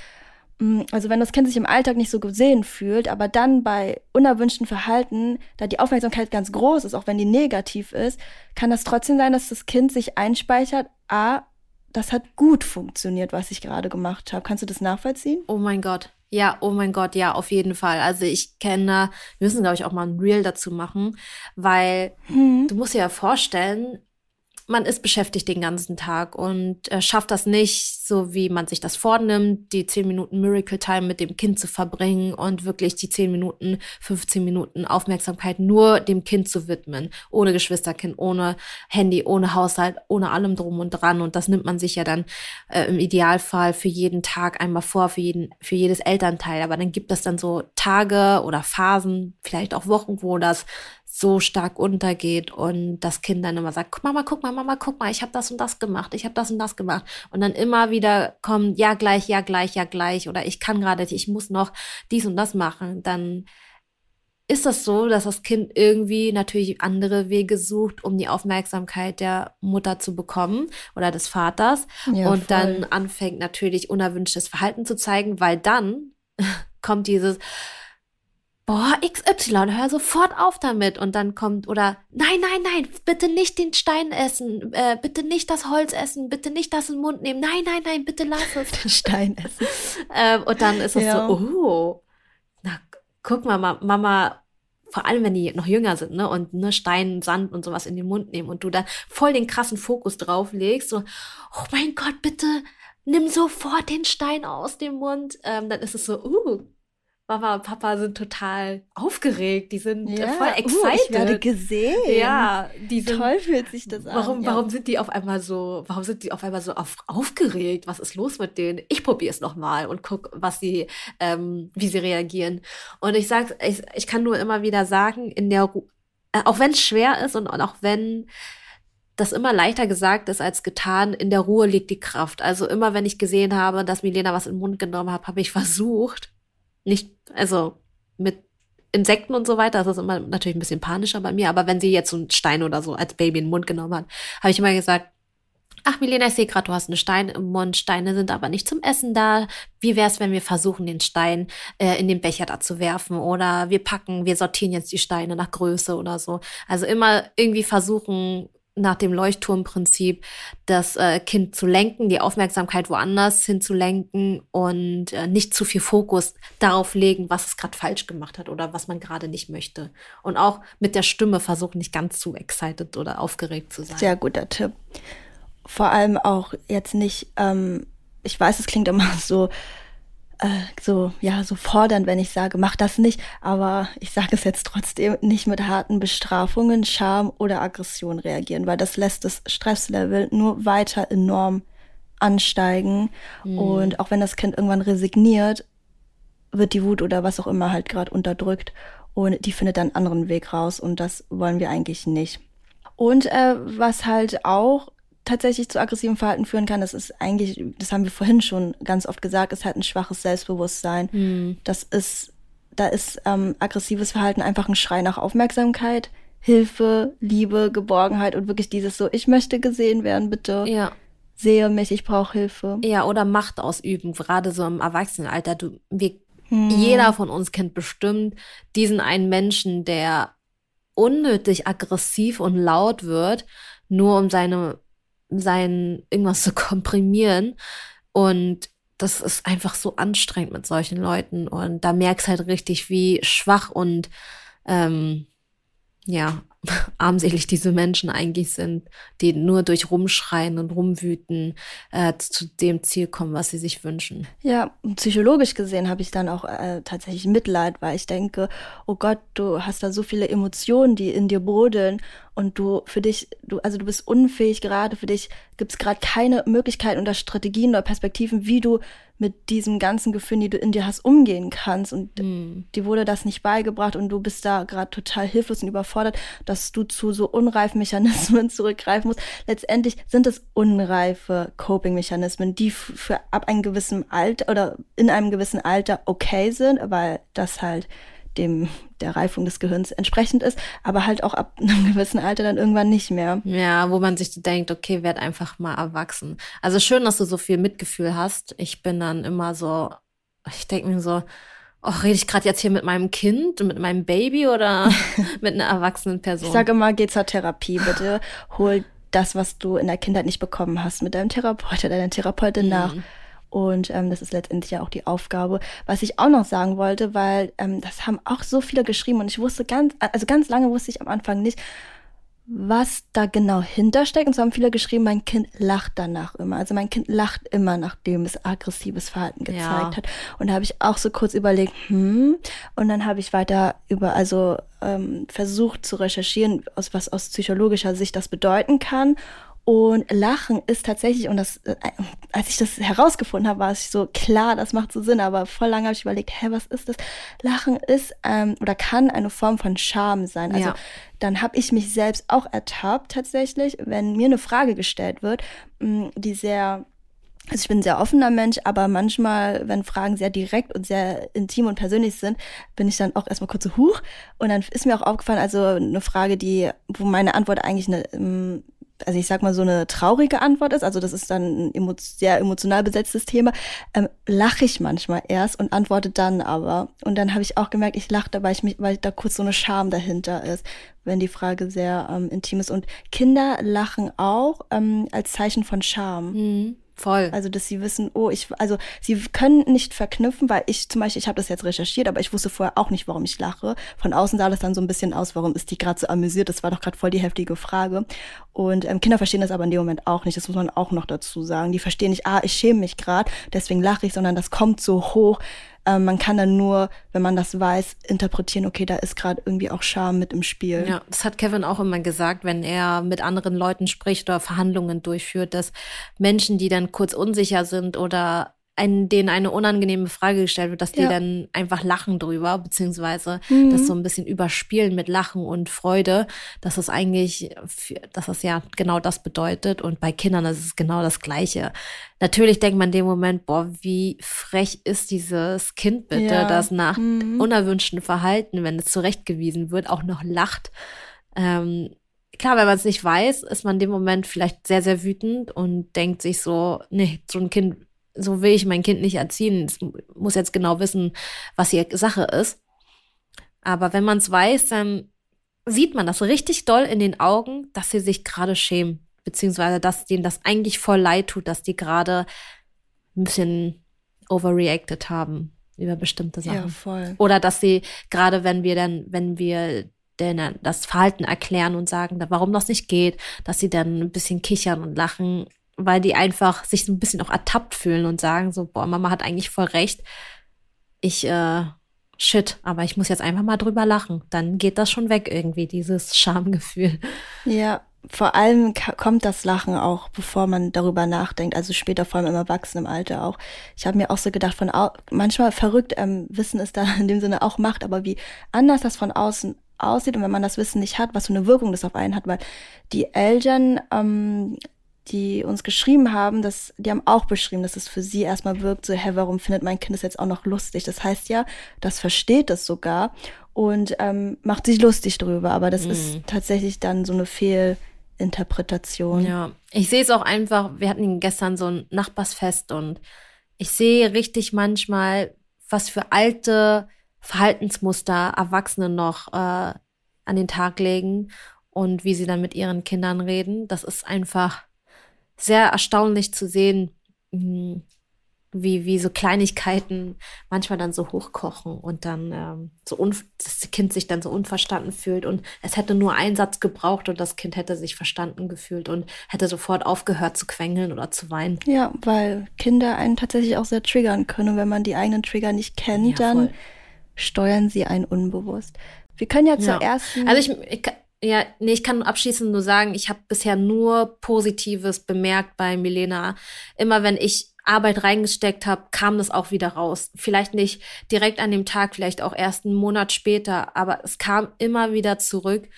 mm, also wenn das Kind sich im Alltag nicht so gesehen fühlt, aber dann bei unerwünschten Verhalten, da die Aufmerksamkeit ganz groß ist, auch wenn die negativ ist, kann das trotzdem sein, dass das Kind sich einspeichert, a, das hat gut funktioniert, was ich gerade gemacht habe. Kannst du das nachvollziehen? Oh mein Gott. Ja, oh mein Gott, ja, auf jeden Fall. Also ich kenne, wir müssen, glaube ich, auch mal ein Reel dazu machen, weil hm. du musst dir ja vorstellen, man ist beschäftigt den ganzen Tag und äh, schafft das nicht, so wie man sich das vornimmt, die 10 Minuten Miracle Time mit dem Kind zu verbringen und wirklich die 10 Minuten, 15 Minuten Aufmerksamkeit nur dem Kind zu widmen. Ohne Geschwisterkind, ohne Handy, ohne Haushalt, ohne allem drum und dran. Und das nimmt man sich ja dann äh, im Idealfall für jeden Tag einmal vor, für jeden, für jedes Elternteil. Aber dann gibt es dann so Tage oder Phasen, vielleicht auch Wochen, wo das so stark untergeht und das Kind dann immer sagt, Mama, guck mal, Mama, guck mal, ich habe das und das gemacht, ich habe das und das gemacht. Und dann immer wieder kommt, ja gleich, ja gleich, ja gleich oder ich kann gerade ich muss noch dies und das machen, dann ist das so, dass das Kind irgendwie natürlich andere Wege sucht, um die Aufmerksamkeit der Mutter zu bekommen oder des Vaters. Ja, und voll. dann anfängt natürlich unerwünschtes Verhalten zu zeigen, weil dann (laughs) kommt dieses boah, XY, hör sofort auf damit. Und dann kommt, oder nein, nein, nein, bitte nicht den Stein essen, äh, bitte nicht das Holz essen, bitte nicht das in den Mund nehmen, nein, nein, nein, bitte lass es. Den Stein (laughs) essen. ähm, und dann ist es ja. so, oh, na, guck mal, Mama, vor allem wenn die noch jünger sind, ne, und ne, Stein, Sand und sowas in den Mund nehmen und du dann voll den krassen Fokus drauf legst, so, oh mein Gott, bitte nimm sofort den Stein aus dem Mund, ähm, dann ist es so, uh, Mama und Papa sind total aufgeregt, die sind äh, ja, voll excited. Uh, ich werde gesehen. Ja, die sind, toll fühlt sich das an. Warum, ja. warum sind die auf einmal so, warum sind die auf einmal so auf, aufgeregt? Was ist los mit denen? Ich probiere es nochmal und guck, was sie, ähm, wie sie reagieren. Und ich sag, ich, ich kann nur immer wieder sagen, in der, äh, auch wenn es schwer ist und, und auch wenn das immer leichter gesagt ist als getan, in der Ruhe liegt die Kraft. Also immer, wenn ich gesehen habe, dass Milena was in den Mund genommen hat, habe ich versucht, nicht, also mit Insekten und so weiter, das ist immer natürlich ein bisschen panischer bei mir, aber wenn sie jetzt so einen Stein oder so als Baby in den Mund genommen hat, habe ich immer gesagt, Ach, Milena, ich sehe gerade, du hast einen Stein im Mund. Steine sind aber nicht zum Essen da. Wie wär's, wenn wir versuchen, den Stein äh, in den Becher da zu werfen? Oder wir packen, wir sortieren jetzt die Steine nach Größe oder so. Also immer irgendwie versuchen, nach dem Leuchtturmprinzip das äh, Kind zu lenken, die Aufmerksamkeit woanders hinzulenken und äh, nicht zu viel Fokus darauf legen, was es gerade falsch gemacht hat oder was man gerade nicht möchte. Und auch mit der Stimme versuchen, nicht ganz zu excited oder aufgeregt zu sein. Sehr guter Tipp. Vor allem auch jetzt nicht, ähm, ich weiß, es klingt immer (laughs) so so, ja, so fordern, wenn ich sage, mach das nicht, aber ich sage es jetzt trotzdem, nicht mit harten Bestrafungen, Scham oder Aggression reagieren, weil das lässt das Stresslevel nur weiter enorm ansteigen. Mhm. Und auch wenn das Kind irgendwann resigniert, wird die Wut oder was auch immer halt gerade unterdrückt und die findet dann einen anderen Weg raus und das wollen wir eigentlich nicht. Und äh, was halt auch tatsächlich zu aggressivem Verhalten führen kann, das ist eigentlich, das haben wir vorhin schon ganz oft gesagt, ist halt ein schwaches Selbstbewusstsein. Mhm. Das ist, da ist ähm, aggressives Verhalten einfach ein Schrei nach Aufmerksamkeit, Hilfe, Liebe, Geborgenheit und wirklich dieses so, ich möchte gesehen werden, bitte. Ja. Sehe mich, ich brauche Hilfe. Ja, oder Macht ausüben, gerade so im Erwachsenenalter. Du, wir, hm. Jeder von uns kennt bestimmt diesen einen Menschen, der unnötig aggressiv und laut wird, nur um seine, sein irgendwas zu (laughs) komprimieren. Und das ist einfach so anstrengend mit solchen Leuten. Und da merkst halt richtig, wie schwach und ähm, ja, (laughs) armselig diese Menschen eigentlich sind, die nur durch Rumschreien und Rumwüten äh, zu dem Ziel kommen, was sie sich wünschen. Ja, psychologisch gesehen habe ich dann auch äh, tatsächlich Mitleid, weil ich denke, oh Gott, du hast da so viele Emotionen, die in dir brodeln und du für dich, du, also du bist unfähig gerade, für dich gibt es gerade keine Möglichkeiten oder Strategien oder Perspektiven, wie du mit diesem ganzen Gefühl, die du in dir hast, umgehen kannst. Und mm. dir wurde das nicht beigebracht und du bist da gerade total hilflos und überfordert, dass du zu so unreifen Mechanismen (laughs) zurückgreifen musst. Letztendlich sind es unreife Coping-Mechanismen, die für ab einem gewissen Alter oder in einem gewissen Alter okay sind, weil das halt dem der Reifung des Gehirns entsprechend ist, aber halt auch ab (laughs) einem gewissen Alter dann irgendwann nicht mehr. Ja, wo man sich denkt, okay, werd einfach mal erwachsen. Also schön, dass du so viel Mitgefühl hast. Ich bin dann immer so, ich denke mir so, oh, rede ich gerade jetzt hier mit meinem Kind, mit meinem Baby oder (laughs) mit einer erwachsenen Person? Ich sage immer, geh zur Therapie, bitte. Hol das, was du in der Kindheit nicht bekommen hast, mit deinem Therapeut oder deiner Therapeutin mhm. nach. Und ähm, das ist letztendlich ja auch die Aufgabe. Was ich auch noch sagen wollte, weil ähm, das haben auch so viele geschrieben und ich wusste ganz, also ganz lange wusste ich am Anfang nicht, was da genau hintersteckt. Und so haben viele geschrieben, mein Kind lacht danach immer. Also mein Kind lacht immer, nachdem es aggressives Verhalten gezeigt ja. hat. Und da habe ich auch so kurz überlegt, hm. Und dann habe ich weiter über, also ähm, versucht zu recherchieren, aus was aus psychologischer Sicht das bedeuten kann. Und Lachen ist tatsächlich, und das, äh, als ich das herausgefunden habe, war es so klar, das macht so Sinn, aber voll lange habe ich überlegt, hä, was ist das? Lachen ist ähm, oder kann eine Form von Scham sein. Also ja. dann habe ich mich selbst auch ertappt tatsächlich, wenn mir eine Frage gestellt wird, mm, die sehr also ich bin ein sehr offener Mensch, aber manchmal, wenn Fragen sehr direkt und sehr intim und persönlich sind, bin ich dann auch erstmal kurz so huch. Und dann ist mir auch aufgefallen, also eine Frage, die, wo meine Antwort eigentlich eine mm, also ich sag mal, so eine traurige Antwort ist, also das ist dann ein emo sehr emotional besetztes Thema, ähm, lache ich manchmal erst und antworte dann aber. Und dann habe ich auch gemerkt, ich lache da, weil ich mich, weil da kurz so eine Scham dahinter ist, wenn die Frage sehr ähm, intim ist. Und Kinder lachen auch ähm, als Zeichen von Scham. Mhm. Voll. Also, dass sie wissen, oh, ich, also sie können nicht verknüpfen, weil ich zum Beispiel, ich habe das jetzt recherchiert, aber ich wusste vorher auch nicht, warum ich lache. Von außen sah das dann so ein bisschen aus, warum ist die gerade so amüsiert? Das war doch gerade voll die heftige Frage. Und ähm, Kinder verstehen das aber in dem Moment auch nicht. Das muss man auch noch dazu sagen. Die verstehen nicht, ah, ich schäme mich gerade, deswegen lache ich, sondern das kommt so hoch. Ähm, man kann dann nur, wenn man das weiß, interpretieren, okay, da ist gerade irgendwie auch Scham mit im Spiel. Ja, das hat Kevin auch immer gesagt, wenn er mit anderen Leuten spricht oder Verhandlungen durchführt, dass Menschen, die dann kurz unsicher sind oder ein, denen eine unangenehme Frage gestellt wird, dass die ja. dann einfach lachen drüber, beziehungsweise mhm. das so ein bisschen überspielen mit Lachen und Freude, dass es eigentlich, dass das ja genau das bedeutet. Und bei Kindern ist es genau das Gleiche. Natürlich denkt man in dem Moment, boah, wie frech ist dieses Kind bitte, ja. das nach mhm. unerwünschten Verhalten, wenn es zurechtgewiesen wird, auch noch lacht. Ähm, klar, wenn man es nicht weiß, ist man in dem Moment vielleicht sehr, sehr wütend und denkt sich so, nee, so ein Kind so will ich mein Kind nicht erziehen. Es muss jetzt genau wissen, was hier Sache ist. Aber wenn man es weiß, dann sieht man das richtig doll in den Augen, dass sie sich gerade schämen. Beziehungsweise, dass denen das eigentlich voll leid tut, dass die gerade ein bisschen overreacted haben über bestimmte Sachen. Ja, voll. Oder dass sie, gerade wenn wir dann, wenn wir denn das Verhalten erklären und sagen, warum das nicht geht, dass sie dann ein bisschen kichern und lachen weil die einfach sich so ein bisschen auch ertappt fühlen und sagen so, boah, Mama hat eigentlich voll recht. Ich, äh, shit, aber ich muss jetzt einfach mal drüber lachen. Dann geht das schon weg irgendwie, dieses (laughs) Schamgefühl. Ja, vor allem kommt das Lachen auch, bevor man darüber nachdenkt, also später vor allem im Erwachsenenalter auch. Ich habe mir auch so gedacht, von manchmal verrückt, ähm, Wissen ist da (laughs) in dem Sinne auch Macht, aber wie anders das von außen aussieht und wenn man das Wissen nicht hat, was für eine Wirkung das auf einen hat, weil die Eltern ähm, die uns geschrieben haben, dass, die haben auch beschrieben, dass es für sie erstmal wirkt, so, hä, warum findet mein Kind das jetzt auch noch lustig? Das heißt ja, das versteht es sogar und ähm, macht sich lustig drüber, aber das mhm. ist tatsächlich dann so eine Fehlinterpretation. Ja, ich sehe es auch einfach, wir hatten gestern so ein Nachbarsfest und ich sehe richtig manchmal, was für alte Verhaltensmuster Erwachsene noch äh, an den Tag legen und wie sie dann mit ihren Kindern reden. Das ist einfach sehr erstaunlich zu sehen, hm, wie, wie so Kleinigkeiten manchmal dann so hochkochen und dann ähm, so das Kind sich dann so unverstanden fühlt und es hätte nur einen Satz gebraucht und das Kind hätte sich verstanden gefühlt und hätte sofort aufgehört zu quengeln oder zu weinen. Ja, weil Kinder einen tatsächlich auch sehr triggern können und wenn man die eigenen Trigger nicht kennt, ja, dann steuern sie einen unbewusst. Wir können ja zur ja. ersten. Also ich, ich ja, nee, ich kann abschließend nur sagen, ich habe bisher nur Positives bemerkt bei Milena. Immer wenn ich Arbeit reingesteckt habe, kam das auch wieder raus. Vielleicht nicht direkt an dem Tag, vielleicht auch erst einen Monat später, aber es kam immer wieder zurück.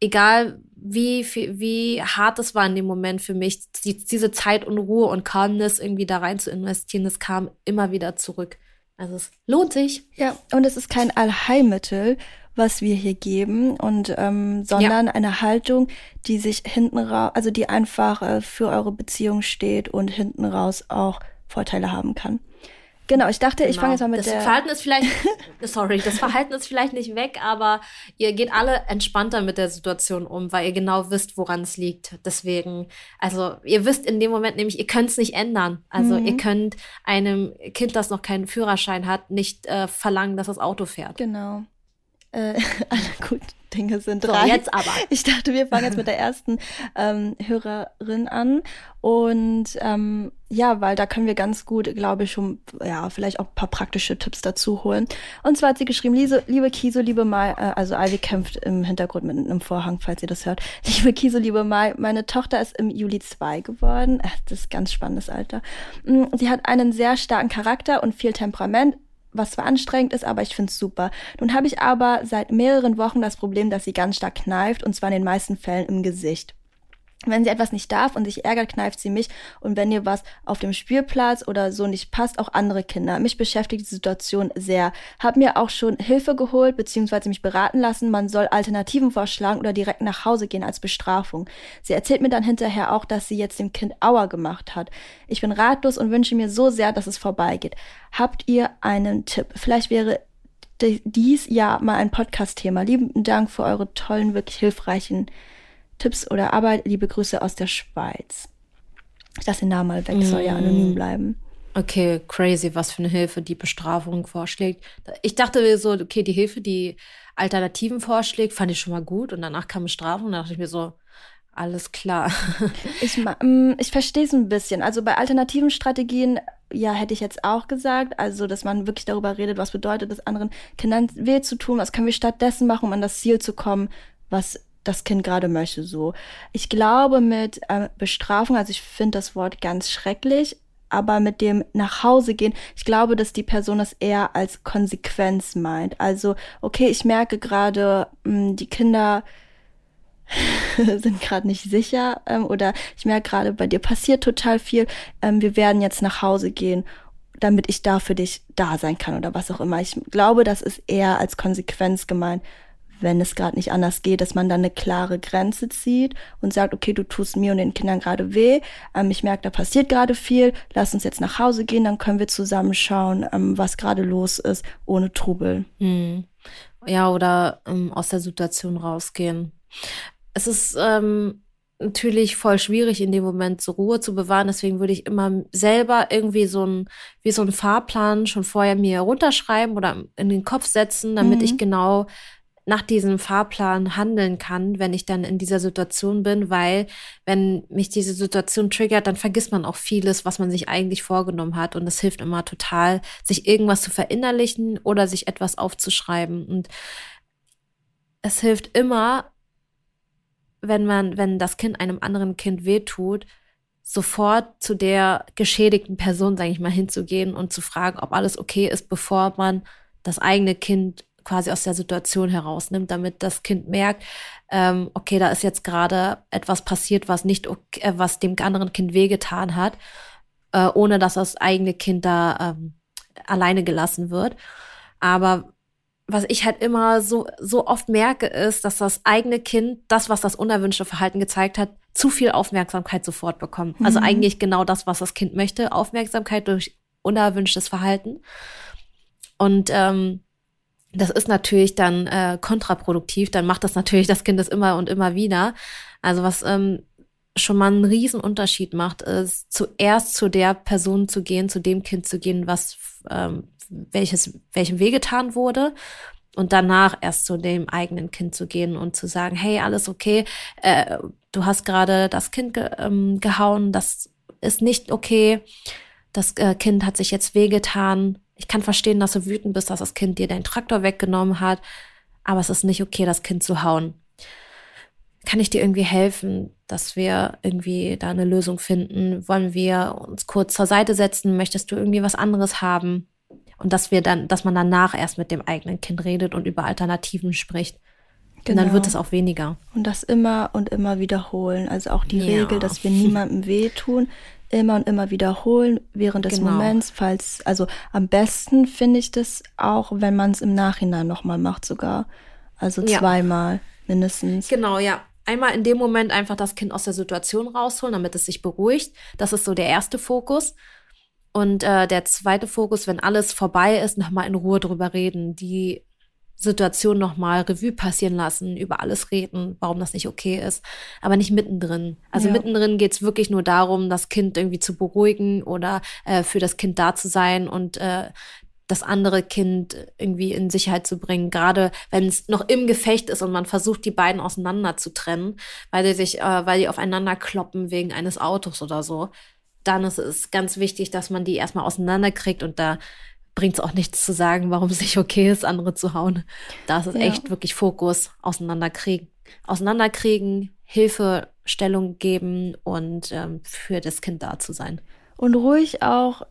Egal wie, wie hart es war in dem Moment für mich, die, diese Zeit und Ruhe und Calmness irgendwie da rein zu investieren, das kam immer wieder zurück. Also es lohnt sich. Ja, und es ist kein Allheilmittel was wir hier geben und ähm, sondern ja. eine Haltung, die sich hinten raus, also die einfach äh, für eure Beziehung steht und hinten raus auch Vorteile haben kann. Genau, ich dachte, genau. ich fange jetzt mal mit das der. Das Verhalten ist vielleicht, (laughs) sorry, das Verhalten ist vielleicht nicht weg, aber ihr geht alle entspannter mit der Situation um, weil ihr genau wisst, woran es liegt. Deswegen, also ihr wisst in dem Moment nämlich, ihr könnt es nicht ändern. Also mhm. ihr könnt einem Kind, das noch keinen Führerschein hat, nicht äh, verlangen, dass das Auto fährt. Genau. Äh, (laughs) alle guten Dinge sind so, drei. jetzt aber. Ich dachte, wir fangen jetzt mit der ersten ähm, Hörerin an. Und ähm, ja, weil da können wir ganz gut, glaube ich, schon, ja, vielleicht auch ein paar praktische Tipps dazu holen. Und zwar hat sie geschrieben, liebe, liebe Kiso, liebe Mai, äh, also Ivy kämpft im Hintergrund mit einem Vorhang, falls ihr das hört. (laughs) Liebe Kiso, liebe Mai, meine Tochter ist im Juli zwei geworden. Äh, das ist ganz spannendes Alter. Mm, sie hat einen sehr starken Charakter und viel Temperament, was zwar anstrengend ist, aber ich finde es super. Nun habe ich aber seit mehreren Wochen das Problem, dass sie ganz stark kneift und zwar in den meisten Fällen im Gesicht. Wenn sie etwas nicht darf und sich ärgert, kneift sie mich. Und wenn ihr was auf dem Spielplatz oder so nicht passt, auch andere Kinder. Mich beschäftigt die Situation sehr. Hab mir auch schon Hilfe geholt, beziehungsweise mich beraten lassen. Man soll Alternativen vorschlagen oder direkt nach Hause gehen als Bestrafung. Sie erzählt mir dann hinterher auch, dass sie jetzt dem Kind Aua gemacht hat. Ich bin ratlos und wünsche mir so sehr, dass es vorbeigeht. Habt ihr einen Tipp? Vielleicht wäre dies ja mal ein Podcast-Thema. Lieben Dank für eure tollen, wirklich hilfreichen Tipps oder Arbeit. Liebe Grüße aus der Schweiz. Ich lasse den Namen mal weg, soll ja anonym mm. bleiben. Okay, crazy, was für eine Hilfe die Bestrafung vorschlägt. Ich dachte so, okay, die Hilfe, die Alternativen vorschlägt, fand ich schon mal gut. Und danach kam Bestrafung, da dachte ich mir so, alles klar. (laughs) ich, mm, ich verstehe es ein bisschen. Also bei alternativen Strategien, ja, hätte ich jetzt auch gesagt, also dass man wirklich darüber redet, was bedeutet es anderen Kindern weh zu tun, was können wir stattdessen machen, um an das Ziel zu kommen, was das Kind gerade möchte. So, ich glaube mit äh, Bestrafung, also ich finde das Wort ganz schrecklich, aber mit dem nach Hause gehen, ich glaube, dass die Person das eher als Konsequenz meint. Also, okay, ich merke gerade, hm, die Kinder (laughs) sind gerade nicht sicher ähm, oder ich merke gerade, bei dir passiert total viel. Ähm, wir werden jetzt nach Hause gehen, damit ich da für dich da sein kann oder was auch immer. Ich glaube, das ist eher als Konsequenz gemeint wenn es gerade nicht anders geht, dass man dann eine klare Grenze zieht und sagt, okay, du tust mir und den Kindern gerade weh, ähm, ich merke, da passiert gerade viel, lass uns jetzt nach Hause gehen, dann können wir zusammen schauen, ähm, was gerade los ist, ohne Trubel. Hm. Ja, oder ähm, aus der Situation rausgehen. Es ist ähm, natürlich voll schwierig, in dem Moment so Ruhe zu bewahren. Deswegen würde ich immer selber irgendwie so ein, wie so ein Fahrplan schon vorher mir runterschreiben oder in den Kopf setzen, damit mhm. ich genau nach diesem Fahrplan handeln kann, wenn ich dann in dieser Situation bin, weil wenn mich diese Situation triggert, dann vergisst man auch vieles, was man sich eigentlich vorgenommen hat. Und es hilft immer total, sich irgendwas zu verinnerlichen oder sich etwas aufzuschreiben. Und es hilft immer, wenn man, wenn das Kind einem anderen Kind wehtut, sofort zu der geschädigten Person, sage ich mal, hinzugehen und zu fragen, ob alles okay ist, bevor man das eigene Kind quasi aus der Situation herausnimmt, damit das Kind merkt, ähm, okay, da ist jetzt gerade etwas passiert, was nicht, okay, äh, was dem anderen Kind wehgetan hat, äh, ohne dass das eigene Kind da ähm, alleine gelassen wird. Aber was ich halt immer so, so oft merke, ist, dass das eigene Kind, das, was das unerwünschte Verhalten gezeigt hat, zu viel Aufmerksamkeit sofort bekommt. Also mhm. Also eigentlich genau das, was das Kind möchte, Aufmerksamkeit durch unerwünschtes Verhalten. Und ähm, das ist natürlich dann äh, kontraproduktiv, dann macht das natürlich das Kind das immer und immer wieder. Also was ähm, schon mal einen riesen Unterschied macht, ist zuerst zu der Person zu gehen, zu dem Kind zu gehen, was ähm, welches welchem wehgetan wurde. Und danach erst zu dem eigenen Kind zu gehen und zu sagen, hey, alles okay, äh, du hast gerade das Kind ge ähm, gehauen, das ist nicht okay, das äh, Kind hat sich jetzt wehgetan. Ich kann verstehen, dass du wütend bist, dass das Kind dir deinen Traktor weggenommen hat, aber es ist nicht okay, das Kind zu hauen. Kann ich dir irgendwie helfen, dass wir irgendwie da eine Lösung finden? Wollen wir uns kurz zur Seite setzen? Möchtest du irgendwie was anderes haben? Und dass wir dann, dass man danach erst mit dem eigenen Kind redet und über Alternativen spricht. Genau. Und dann wird es auch weniger. Und das immer und immer wiederholen. Also auch die ja. Regel, dass wir niemandem wehtun, immer und immer wiederholen während des genau. Moments, falls, also am besten finde ich das auch, wenn man es im Nachhinein nochmal macht sogar. Also zweimal ja. mindestens. Genau, ja. Einmal in dem Moment einfach das Kind aus der Situation rausholen, damit es sich beruhigt. Das ist so der erste Fokus. Und äh, der zweite Fokus, wenn alles vorbei ist, nochmal in Ruhe drüber reden, die Situation nochmal Revue passieren lassen, über alles reden, warum das nicht okay ist, aber nicht mittendrin. Also ja. mittendrin geht's wirklich nur darum, das Kind irgendwie zu beruhigen oder äh, für das Kind da zu sein und äh, das andere Kind irgendwie in Sicherheit zu bringen, gerade wenn es noch im Gefecht ist und man versucht, die beiden auseinander zu trennen, weil die sich, äh, weil die aufeinander kloppen wegen eines Autos oder so. Dann ist es ganz wichtig, dass man die erstmal auseinanderkriegt und da bringt es auch nichts zu sagen, warum es nicht okay ist, andere zu hauen. Da ist es ja. echt wirklich Fokus, auseinanderkriegen. Auseinanderkriegen, Hilfestellung geben und ähm, für das Kind da zu sein. Und ruhig auch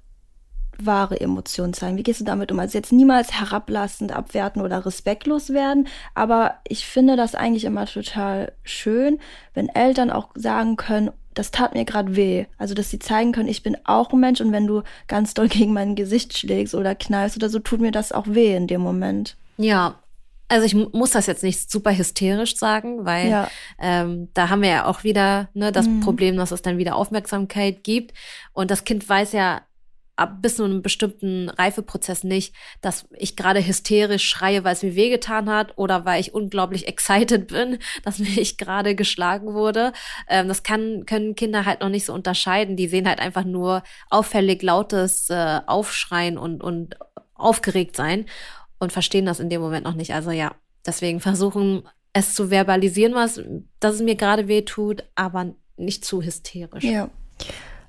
wahre Emotionen zeigen. Wie gehst du damit um? Also jetzt niemals herablassend, abwerten oder respektlos werden, aber ich finde das eigentlich immer total schön, wenn Eltern auch sagen können, das tat mir gerade weh. Also, dass sie zeigen können, ich bin auch ein Mensch und wenn du ganz doll (laughs) gegen mein Gesicht schlägst oder knallst oder so, tut mir das auch weh in dem Moment. Ja, also ich muss das jetzt nicht super hysterisch sagen, weil ja. ähm, da haben wir ja auch wieder ne, das mhm. Problem, dass es dann wieder Aufmerksamkeit gibt. Und das Kind weiß ja ab bis zu einem bestimmten Reifeprozess nicht, dass ich gerade hysterisch schreie, weil es mir wehgetan hat oder weil ich unglaublich (laughs) excited bin, dass mich gerade geschlagen wurde. Ähm, das kann, können Kinder halt noch nicht so unterscheiden. Die sehen halt einfach nur auffällig lautes äh, Aufschreien und, und aufgeregt sein und verstehen das in dem Moment noch nicht. Also ja, deswegen versuchen es zu verbalisieren, was, dass es mir gerade weh tut, aber nicht zu hysterisch. Ja.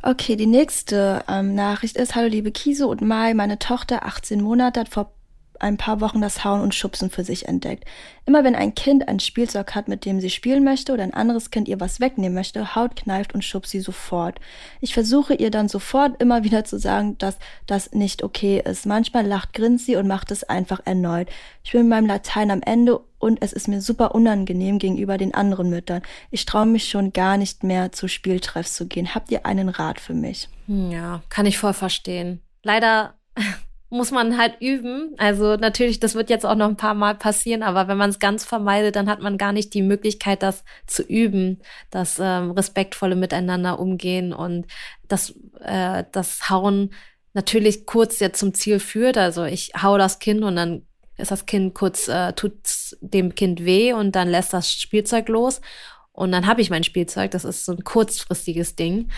Okay, die nächste ähm, Nachricht ist, hallo liebe Kiso und Mai, meine Tochter, 18 Monate, hat vor ein paar Wochen das Hauen und Schubsen für sich entdeckt. Immer wenn ein Kind ein Spielzeug hat, mit dem sie spielen möchte oder ein anderes Kind ihr was wegnehmen möchte, haut, kneift und schubst sie sofort. Ich versuche ihr dann sofort immer wieder zu sagen, dass das nicht okay ist. Manchmal lacht, grinst sie und macht es einfach erneut. Ich bin mit meinem Latein am Ende und es ist mir super unangenehm gegenüber den anderen Müttern. Ich traue mich schon gar nicht mehr zu Spieltreffs zu gehen. Habt ihr einen Rat für mich? Ja, kann ich voll verstehen. Leider (laughs) muss man halt üben. Also natürlich, das wird jetzt auch noch ein paar Mal passieren, aber wenn man es ganz vermeidet, dann hat man gar nicht die Möglichkeit, das zu üben, das ähm, respektvolle Miteinander umgehen und das, äh, das Hauen natürlich kurz jetzt zum Ziel führt. Also ich hau das Kind und dann ist das Kind kurz, äh, tut dem Kind weh und dann lässt das Spielzeug los und dann habe ich mein Spielzeug. Das ist so ein kurzfristiges Ding.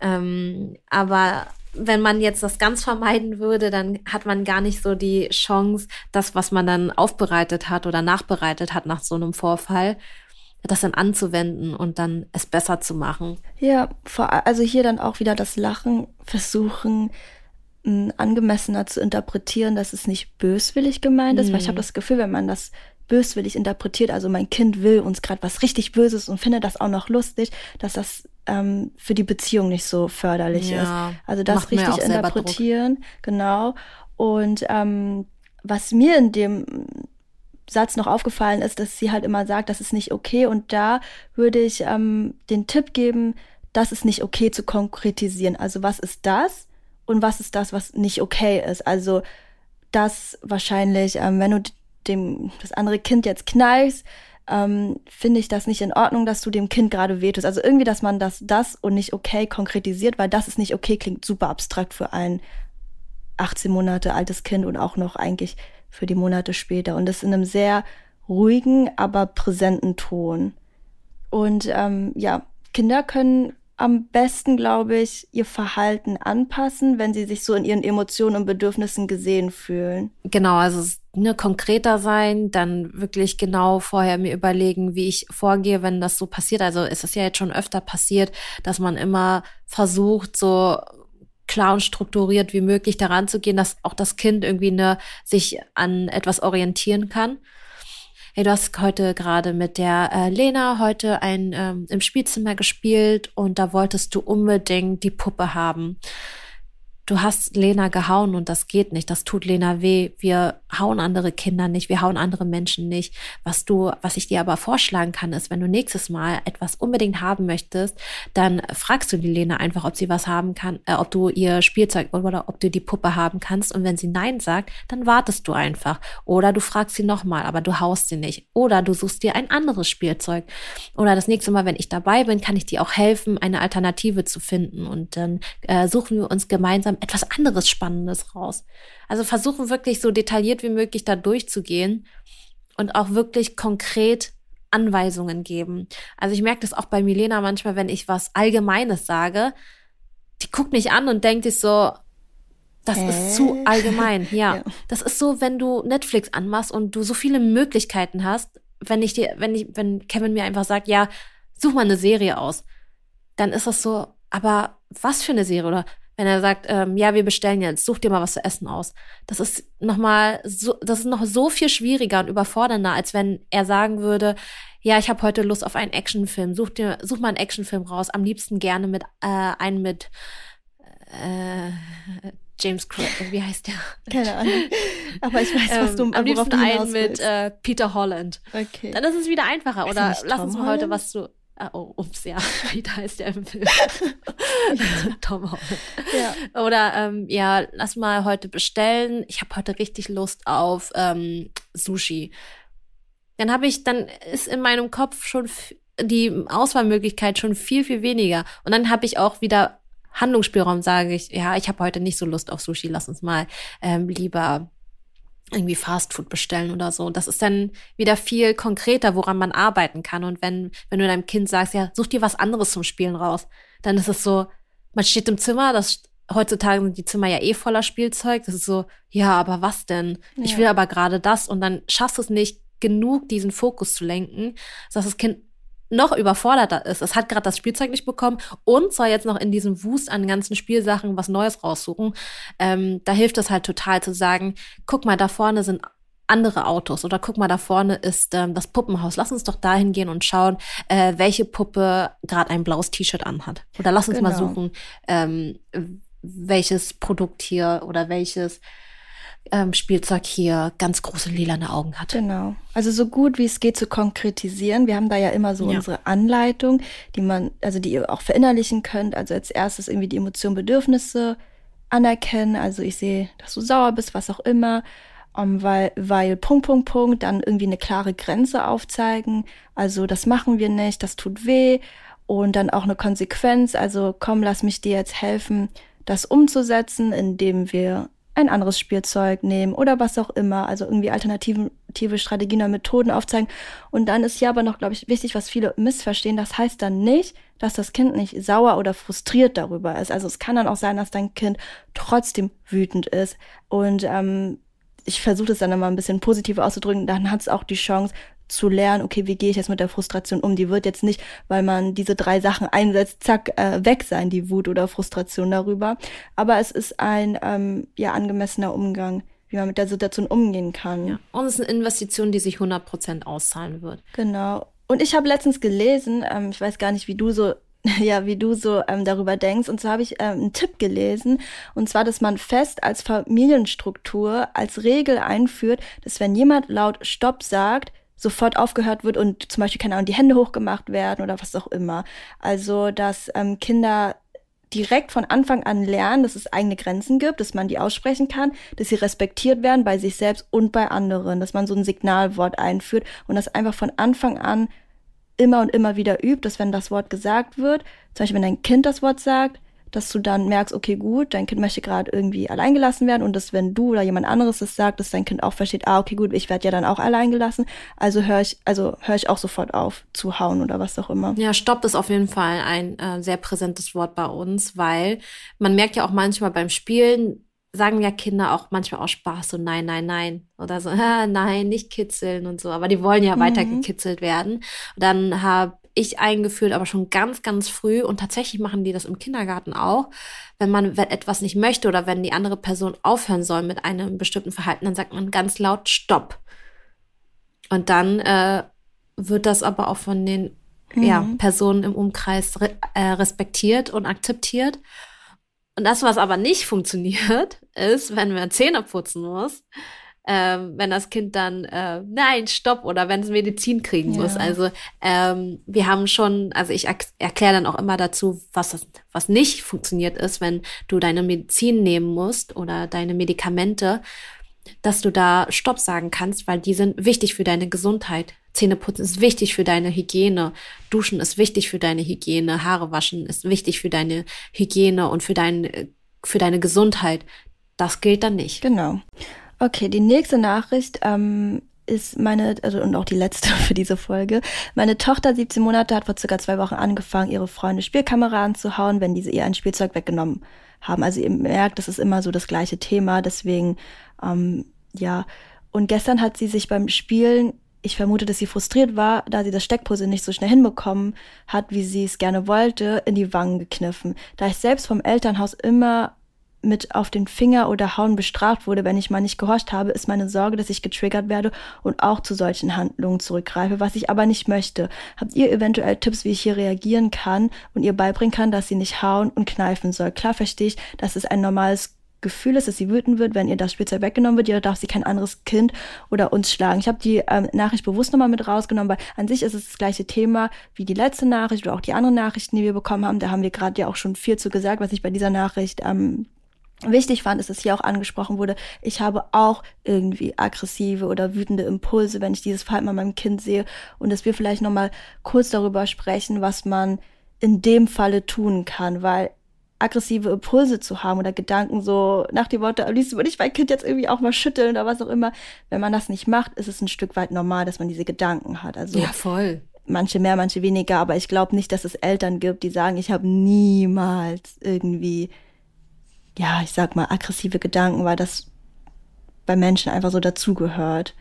Ähm, aber wenn man jetzt das ganz vermeiden würde, dann hat man gar nicht so die Chance, das, was man dann aufbereitet hat oder nachbereitet hat nach so einem Vorfall, das dann anzuwenden und dann es besser zu machen. Ja, vor, also hier dann auch wieder das Lachen versuchen, angemessener zu interpretieren, dass es nicht böswillig gemeint ist, mhm. weil ich habe das Gefühl, wenn man das böswillig interpretiert, also mein Kind will uns gerade was richtig Böses und findet das auch noch lustig, dass das ähm, für die Beziehung nicht so förderlich ja, ist. Also das richtig interpretieren, genau. Und ähm, was mir in dem Satz noch aufgefallen ist, dass sie halt immer sagt, das ist nicht okay. Und da würde ich ähm, den Tipp geben, das ist nicht okay zu konkretisieren. Also was ist das und was ist das, was nicht okay ist? Also das wahrscheinlich, ähm, wenn du dem das andere Kind jetzt knallst, ähm, finde ich das nicht in Ordnung, dass du dem Kind gerade wehtust. Also irgendwie, dass man das, das und nicht okay konkretisiert, weil das ist nicht okay, klingt super abstrakt für ein 18 Monate altes Kind und auch noch eigentlich für die Monate später und das in einem sehr ruhigen, aber präsenten Ton. Und ähm, ja, Kinder können am besten, glaube ich, ihr Verhalten anpassen, wenn sie sich so in ihren Emotionen und Bedürfnissen gesehen fühlen. Genau, also ne, konkreter sein, dann wirklich genau vorher mir überlegen, wie ich vorgehe, wenn das so passiert. Also es ist ja jetzt schon öfter passiert, dass man immer versucht, so klar und strukturiert wie möglich daran zu gehen, dass auch das Kind irgendwie ne, sich an etwas orientieren kann hey, du hast heute gerade mit der äh, Lena heute ein ähm, im Spielzimmer gespielt und da wolltest du unbedingt die Puppe haben du hast Lena gehauen und das geht nicht, das tut Lena weh. Wir hauen andere Kinder nicht, wir hauen andere Menschen nicht. Was du, was ich dir aber vorschlagen kann, ist, wenn du nächstes Mal etwas unbedingt haben möchtest, dann fragst du die Lena einfach, ob sie was haben kann, äh, ob du ihr Spielzeug oder ob du die Puppe haben kannst. Und wenn sie Nein sagt, dann wartest du einfach. Oder du fragst sie nochmal, aber du haust sie nicht. Oder du suchst dir ein anderes Spielzeug. Oder das nächste Mal, wenn ich dabei bin, kann ich dir auch helfen, eine Alternative zu finden. Und dann äh, suchen wir uns gemeinsam gemeinsam etwas anderes Spannendes raus. Also versuchen wirklich so detailliert wie möglich da durchzugehen und auch wirklich konkret Anweisungen geben. Also ich merke das auch bei Milena manchmal, wenn ich was Allgemeines sage, die guckt mich an und denkt sich so, das Hä? ist zu allgemein. (laughs) Ja. ja. Das ist so, wenn du Netflix anmachst und du so viele Möglichkeiten hast, wenn ich dir, wenn ich, wenn Kevin mir einfach sagt, ja, such mal eine Serie aus, dann ist das so, aber was für eine Serie oder wenn er sagt, ähm, ja, wir bestellen jetzt, such dir mal was zu essen aus. Das ist noch mal so, das ist noch so viel schwieriger und überfordernder, als wenn er sagen würde, ja, ich habe heute Lust auf einen Actionfilm. Such dir, such mal einen Actionfilm raus. Am liebsten gerne mit äh, einen mit äh, James Craig, wie heißt der? (laughs) Keine Ahnung. Aber ich weiß, was du ähm, Am liebsten einen mit äh, Peter Holland. Okay. Dann ist es wieder einfacher. Oder lass uns mal heute was zu. Ah, oh, ups, ja, (laughs) wie heißt der im Film? (laughs) Tom Holland. Ja. Oder ähm, ja, lass mal heute bestellen. Ich habe heute richtig Lust auf ähm, Sushi. Dann habe ich, dann ist in meinem Kopf schon die Auswahlmöglichkeit schon viel, viel weniger. Und dann habe ich auch wieder Handlungsspielraum, sage ich, ja, ich habe heute nicht so Lust auf Sushi, lass uns mal ähm, lieber irgendwie Fastfood bestellen oder so. Das ist dann wieder viel konkreter, woran man arbeiten kann. Und wenn, wenn du deinem Kind sagst, ja, such dir was anderes zum Spielen raus, dann ist es so, man steht im Zimmer, das heutzutage sind die Zimmer ja eh voller Spielzeug. Das ist so, ja, aber was denn? Ich will aber gerade das. Und dann schaffst du es nicht, genug diesen Fokus zu lenken, dass das Kind noch überforderter ist. Es hat gerade das Spielzeug nicht bekommen und soll jetzt noch in diesem Wust an ganzen Spielsachen was Neues raussuchen. Ähm, da hilft es halt total zu sagen, guck mal, da vorne sind andere Autos oder guck mal, da vorne ist ähm, das Puppenhaus. Lass uns doch dahin gehen und schauen, äh, welche Puppe gerade ein blaues T-Shirt anhat. Oder lass uns genau. mal suchen, ähm, welches Produkt hier oder welches ähm, Spielzeug hier ganz große lilane Augen hat. Genau. Also so gut wie es geht zu konkretisieren. Wir haben da ja immer so ja. unsere Anleitung, die man, also die ihr auch verinnerlichen könnt. Also als erstes irgendwie die Emotionen, Bedürfnisse anerkennen. Also ich sehe, dass du sauer bist, was auch immer. Um, ähm, weil, weil Punkt, Punkt, Punkt, dann irgendwie eine klare Grenze aufzeigen. Also das machen wir nicht, das tut weh. Und dann auch eine Konsequenz. Also komm, lass mich dir jetzt helfen, das umzusetzen, indem wir ein anderes Spielzeug nehmen oder was auch immer, also irgendwie alternative Strategien oder Methoden aufzeigen. Und dann ist hier aber noch, glaube ich, wichtig, was viele missverstehen. Das heißt dann nicht, dass das Kind nicht sauer oder frustriert darüber ist. Also es kann dann auch sein, dass dein Kind trotzdem wütend ist. Und ähm, ich versuche es dann immer ein bisschen positiver auszudrücken. Dann hat es auch die Chance, zu lernen, okay, wie gehe ich jetzt mit der Frustration um? Die wird jetzt nicht, weil man diese drei Sachen einsetzt, zack, äh, weg sein, die Wut oder Frustration darüber. Aber es ist ein ähm, ja angemessener Umgang, wie man mit der Situation umgehen kann. Ja. Und es ist eine Investition, die sich 100% auszahlen wird. Genau. Und ich habe letztens gelesen, ähm, ich weiß gar nicht, wie du so (laughs) ja, wie du so ähm, darüber denkst. Und zwar habe ich ähm, einen Tipp gelesen, und zwar, dass man fest als Familienstruktur als Regel einführt, dass wenn jemand laut Stopp sagt, sofort aufgehört wird und zum Beispiel keine Ahnung, die Hände hochgemacht werden oder was auch immer. Also, dass ähm, Kinder direkt von Anfang an lernen, dass es eigene Grenzen gibt, dass man die aussprechen kann, dass sie respektiert werden bei sich selbst und bei anderen, dass man so ein Signalwort einführt und das einfach von Anfang an immer und immer wieder übt, dass wenn das Wort gesagt wird, zum Beispiel wenn ein Kind das Wort sagt, dass du dann merkst, okay, gut, dein Kind möchte gerade irgendwie allein gelassen werden und dass, wenn du oder jemand anderes das sagt, dass dein Kind auch versteht, ah, okay, gut, ich werde ja dann auch allein gelassen. Also höre ich, also höre ich auch sofort auf zu hauen oder was auch immer. Ja, Stopp ist auf jeden Fall ein äh, sehr präsentes Wort bei uns, weil man merkt ja auch manchmal beim Spielen, sagen ja Kinder auch manchmal auch Spaß so nein, nein, nein oder so, ah, (laughs) nein, nicht kitzeln und so, aber die wollen ja mhm. weiter gekitzelt werden. Und dann habe ich eingeführt, aber schon ganz, ganz früh. Und tatsächlich machen die das im Kindergarten auch. Wenn man etwas nicht möchte oder wenn die andere Person aufhören soll mit einem bestimmten Verhalten, dann sagt man ganz laut Stopp. Und dann äh, wird das aber auch von den mhm. ja, Personen im Umkreis re äh, respektiert und akzeptiert. Und das, was aber nicht funktioniert, (laughs) ist, wenn man Zähne putzen muss, ähm, wenn das Kind dann äh, nein, stopp oder wenn es Medizin kriegen ja. muss. Also ähm, wir haben schon, also ich erkläre dann auch immer dazu, was das, was nicht funktioniert ist, wenn du deine Medizin nehmen musst oder deine Medikamente, dass du da Stopp sagen kannst, weil die sind wichtig für deine Gesundheit. Zähneputzen ist wichtig für deine Hygiene. Duschen ist wichtig für deine Hygiene. Haare waschen ist wichtig für deine Hygiene und für, dein, für deine Gesundheit. Das gilt dann nicht. Genau. Okay, die nächste Nachricht ähm, ist meine, also und auch die letzte (laughs) für diese Folge. Meine Tochter, 17 Monate, hat vor circa zwei Wochen angefangen, ihre Freunde Spielkameraden zu hauen, wenn diese ihr ein Spielzeug weggenommen haben. Also ihr merkt, das ist immer so das gleiche Thema, deswegen, ähm, ja. Und gestern hat sie sich beim Spielen, ich vermute, dass sie frustriert war, da sie das Steckpuzzle nicht so schnell hinbekommen hat, wie sie es gerne wollte, in die Wangen gekniffen. Da ich selbst vom Elternhaus immer mit auf den Finger oder Hauen bestraft wurde, wenn ich mal nicht gehorcht habe, ist meine Sorge, dass ich getriggert werde und auch zu solchen Handlungen zurückgreife, was ich aber nicht möchte. Habt ihr eventuell Tipps, wie ich hier reagieren kann und ihr beibringen kann, dass sie nicht hauen und kneifen soll? Klar verstehe ich, dass es ein normales Gefühl ist, dass sie wütend wird, wenn ihr das Spielzeug weggenommen wird, jeder darf sie kein anderes Kind oder uns schlagen. Ich habe die ähm, Nachricht bewusst nochmal mit rausgenommen, weil an sich ist es das gleiche Thema wie die letzte Nachricht oder auch die anderen Nachrichten, die wir bekommen haben. Da haben wir gerade ja auch schon viel zu gesagt, was ich bei dieser Nachricht ähm, wichtig fand, ist, dass hier auch angesprochen wurde, ich habe auch irgendwie aggressive oder wütende Impulse, wenn ich dieses Verhalten bei meinem Kind sehe und dass wir vielleicht nochmal kurz darüber sprechen, was man in dem Falle tun kann, weil aggressive Impulse zu haben oder Gedanken so nach dem Worte, am liebsten würde ich mein Kind jetzt irgendwie auch mal schütteln oder was auch immer. Wenn man das nicht macht, ist es ein Stück weit normal, dass man diese Gedanken hat. Also ja, voll. Manche mehr, manche weniger, aber ich glaube nicht, dass es Eltern gibt, die sagen, ich habe niemals irgendwie ja, ich sag mal, aggressive Gedanken, weil das bei Menschen einfach so dazugehört.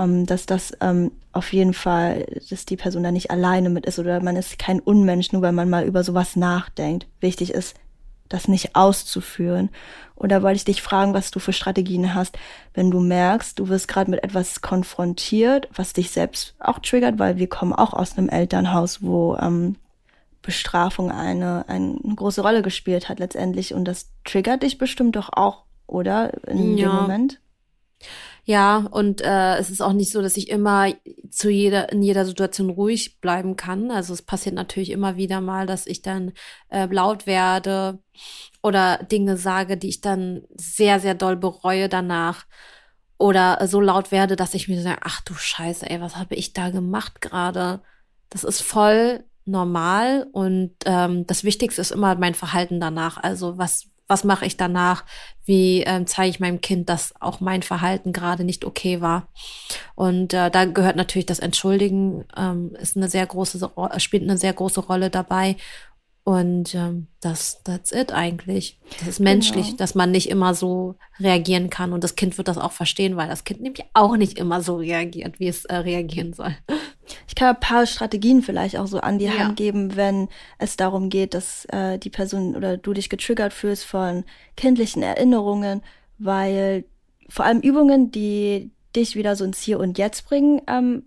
Um, ähm, dass das um, ähm, auf jeden Fall, dass die Person da nicht alleine mit ist oder man ist kein Unmensch, nur weil man mal über sowas nachdenkt. Wichtig ist, das nicht auszuführen. Oder wollte ich dich fragen, was du für Strategien hast, wenn du merkst, du wirst gerade mit etwas konfrontiert, was dich selbst auch triggert, weil wir kommen auch aus einem Elternhaus, wo ähm, Bestrafung eine, eine große Rolle gespielt hat letztendlich. Und das triggert dich bestimmt doch auch, oder? In ja. dem Moment? Ja, und äh, es ist auch nicht so, dass ich immer zu jeder, in jeder Situation ruhig bleiben kann. Also es passiert natürlich immer wieder mal, dass ich dann äh, laut werde oder Dinge sage, die ich dann sehr, sehr doll bereue danach. Oder so laut werde, dass ich mir sage, ach du Scheiße, ey, was habe ich da gemacht gerade? Das ist voll normal und ähm, das Wichtigste ist immer mein Verhalten danach. Also was was mache ich danach? Wie ähm, zeige ich meinem Kind, dass auch mein Verhalten gerade nicht okay war? Und äh, da gehört natürlich das Entschuldigen, ähm, ist eine sehr große, spielt eine sehr große Rolle dabei. Und ähm, das, that's it eigentlich. Das ist menschlich, genau. dass man nicht immer so reagieren kann. Und das Kind wird das auch verstehen, weil das Kind nämlich auch nicht immer so reagiert, wie es äh, reagieren soll. Ich kann ein paar Strategien vielleicht auch so an die ja. Hand geben, wenn es darum geht, dass äh, die Person oder du dich getriggert fühlst von kindlichen Erinnerungen, weil vor allem Übungen, die dich wieder so ins Hier und Jetzt bringen, ähm,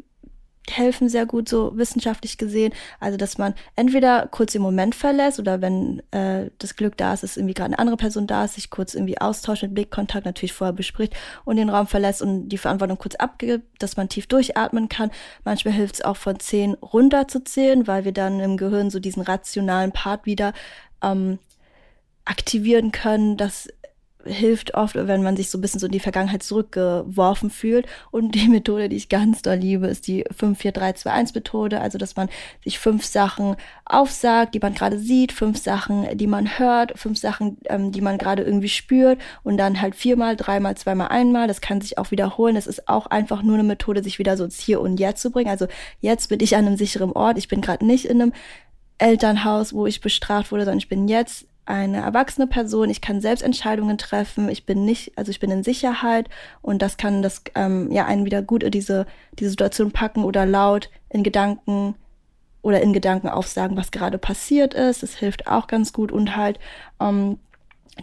helfen sehr gut, so wissenschaftlich gesehen. Also, dass man entweder kurz den Moment verlässt oder wenn äh, das Glück da ist, dass irgendwie gerade eine andere Person da ist, sich kurz irgendwie austauscht, mit Blickkontakt natürlich vorher bespricht und den Raum verlässt und die Verantwortung kurz abgibt, dass man tief durchatmen kann. Manchmal hilft es auch von zehn runter zu zählen, weil wir dann im Gehirn so diesen rationalen Part wieder ähm, aktivieren können, dass hilft oft, wenn man sich so ein bisschen so in die Vergangenheit zurückgeworfen fühlt. Und die Methode, die ich ganz doll liebe, ist die 54321-Methode. Also, dass man sich fünf Sachen aufsagt, die man gerade sieht, fünf Sachen, die man hört, fünf Sachen, ähm, die man gerade irgendwie spürt und dann halt viermal, dreimal, zweimal, einmal. Das kann sich auch wiederholen. Das ist auch einfach nur eine Methode, sich wieder so ins Hier und Jetzt zu bringen. Also, jetzt bin ich an einem sicheren Ort. Ich bin gerade nicht in einem Elternhaus, wo ich bestraft wurde, sondern ich bin jetzt eine erwachsene Person, ich kann selbst Entscheidungen treffen, ich bin nicht, also ich bin in Sicherheit und das kann das ähm, ja einen wieder gut in diese, diese Situation packen oder laut in Gedanken oder in Gedanken aufsagen, was gerade passiert ist. Das hilft auch ganz gut und halt ähm,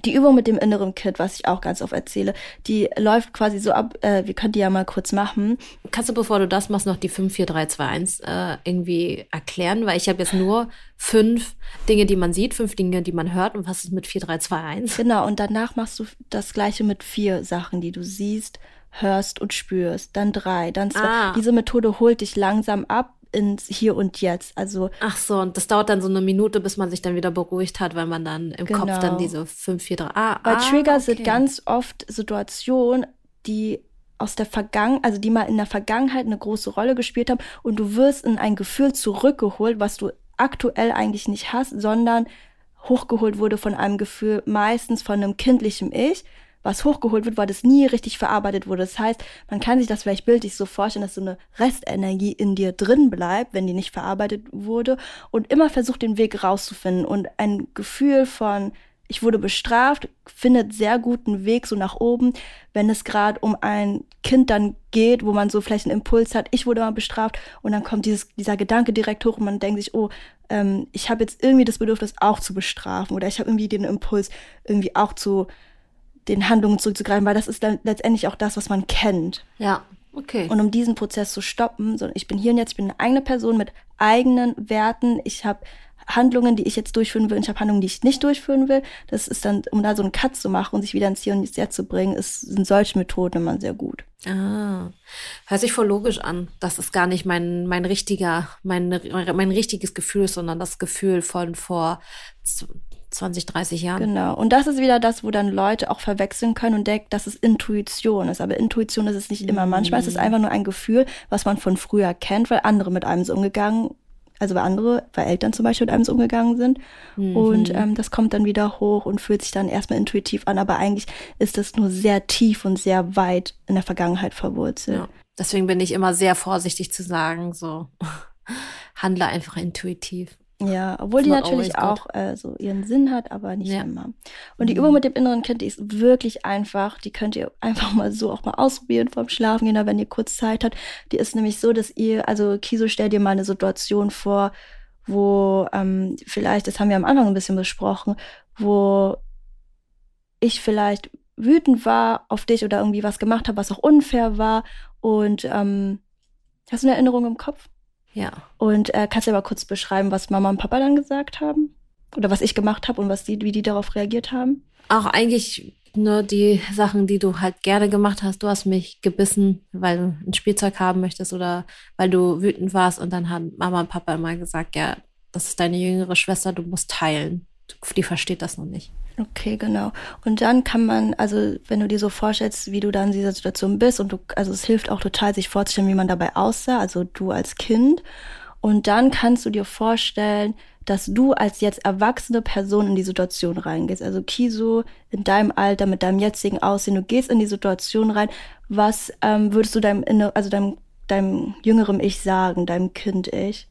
die Übung mit dem inneren Kind, was ich auch ganz oft erzähle, die läuft quasi so ab, äh, wir können die ja mal kurz machen. Kannst du, bevor du das machst, noch die 54321 äh, irgendwie erklären? Weil ich habe jetzt nur fünf Dinge, die man sieht, fünf Dinge, die man hört und was ist mit 4321? Genau, und danach machst du das gleiche mit vier Sachen, die du siehst, hörst und spürst. Dann drei, dann zwei. Ah. Diese Methode holt dich langsam ab, ins Hier und Jetzt. Also Ach so, und das dauert dann so eine Minute, bis man sich dann wieder beruhigt hat, weil man dann im genau. Kopf dann genau. diese 5, 4, 3. Ah, Weil ah, Trigger okay. sind ganz oft Situationen, die aus der Vergangenheit, also die mal in der Vergangenheit eine große Rolle gespielt haben und du wirst in ein Gefühl zurückgeholt, was du aktuell eigentlich nicht hast, sondern hochgeholt wurde von einem Gefühl, meistens von einem kindlichen Ich, was hochgeholt wird, weil das nie richtig verarbeitet wurde. Das heißt, man kann sich das vielleicht bildlich so vorstellen, dass so eine Restenergie in dir drin bleibt, wenn die nicht verarbeitet wurde und immer versucht, den Weg rauszufinden und ein Gefühl von ich wurde bestraft, findet sehr guten Weg so nach oben, wenn es gerade um ein Kind dann geht, wo man so vielleicht einen Impuls hat, ich wurde mal bestraft und dann kommt dieses, dieser Gedanke direkt hoch und man denkt sich, oh, ähm, ich habe jetzt irgendwie das Bedürfnis auch zu bestrafen oder ich habe irgendwie den Impuls irgendwie auch zu den Handlungen zurückzugreifen, weil das ist dann letztendlich auch das, was man kennt. Ja, okay. Und um diesen Prozess zu stoppen, so ich bin hier und jetzt, ich bin eine eigene Person mit eigenen Werten. Ich habe Handlungen, die ich jetzt durchführen will, und ich habe Handlungen, die ich nicht durchführen will. Das ist dann, um da so einen Cut zu machen und sich wieder ins Hier und Jetzt zu bringen, ist, sind solche Methoden immer sehr gut. Ah, hört sich voll logisch an. Das ist gar nicht mein, mein richtiger, mein, mein richtiges Gefühl, sondern das Gefühl von vor 20, 30 Jahren. Genau. Und das ist wieder das, wo dann Leute auch verwechseln können und denken, dass es Intuition ist. Aber Intuition ist es nicht immer. Manchmal ist es mhm. einfach nur ein Gefühl, was man von früher kennt, weil andere mit einem so umgegangen also weil andere, weil Eltern zum Beispiel mit einem so umgegangen sind. Mhm. Und ähm, das kommt dann wieder hoch und fühlt sich dann erstmal intuitiv an, aber eigentlich ist das nur sehr tief und sehr weit in der Vergangenheit verwurzelt. Ja. Deswegen bin ich immer sehr vorsichtig zu sagen, so (laughs) handle einfach intuitiv. Ja, obwohl die natürlich auch äh, so ihren Sinn hat, aber nicht ja. immer. Und die. Übung mit dem inneren Kind, die ist wirklich einfach. Die könnt ihr (laughs) einfach mal so auch mal ausprobieren vorm Schlafen gehen, wenn ihr kurz Zeit habt. Die ist nämlich so, dass ihr, also Kiso, stell dir mal eine Situation vor, wo ähm, vielleicht, das haben wir am Anfang ein bisschen besprochen, wo ich vielleicht wütend war auf dich oder irgendwie was gemacht habe, was auch unfair war. Und ähm, hast du eine Erinnerung im Kopf? Ja. Und äh, kannst du aber kurz beschreiben, was Mama und Papa dann gesagt haben? Oder was ich gemacht habe und was die, wie die darauf reagiert haben? Auch eigentlich nur die Sachen, die du halt gerne gemacht hast. Du hast mich gebissen, weil du ein Spielzeug haben möchtest oder weil du wütend warst. Und dann haben Mama und Papa immer gesagt, ja, das ist deine jüngere Schwester, du musst teilen. Die versteht das noch nicht. Okay, genau. Und dann kann man, also wenn du dir so vorstellst, wie du dann in dieser Situation bist und du, also es hilft auch total, sich vorzustellen, wie man dabei aussah, also du als Kind. Und dann kannst du dir vorstellen, dass du als jetzt erwachsene Person in die Situation reingehst. Also Kiso in deinem Alter, mit deinem jetzigen Aussehen, du gehst in die Situation rein. Was ähm, würdest du deinem, also deinem, deinem jüngeren Ich sagen, deinem Kind-Ich?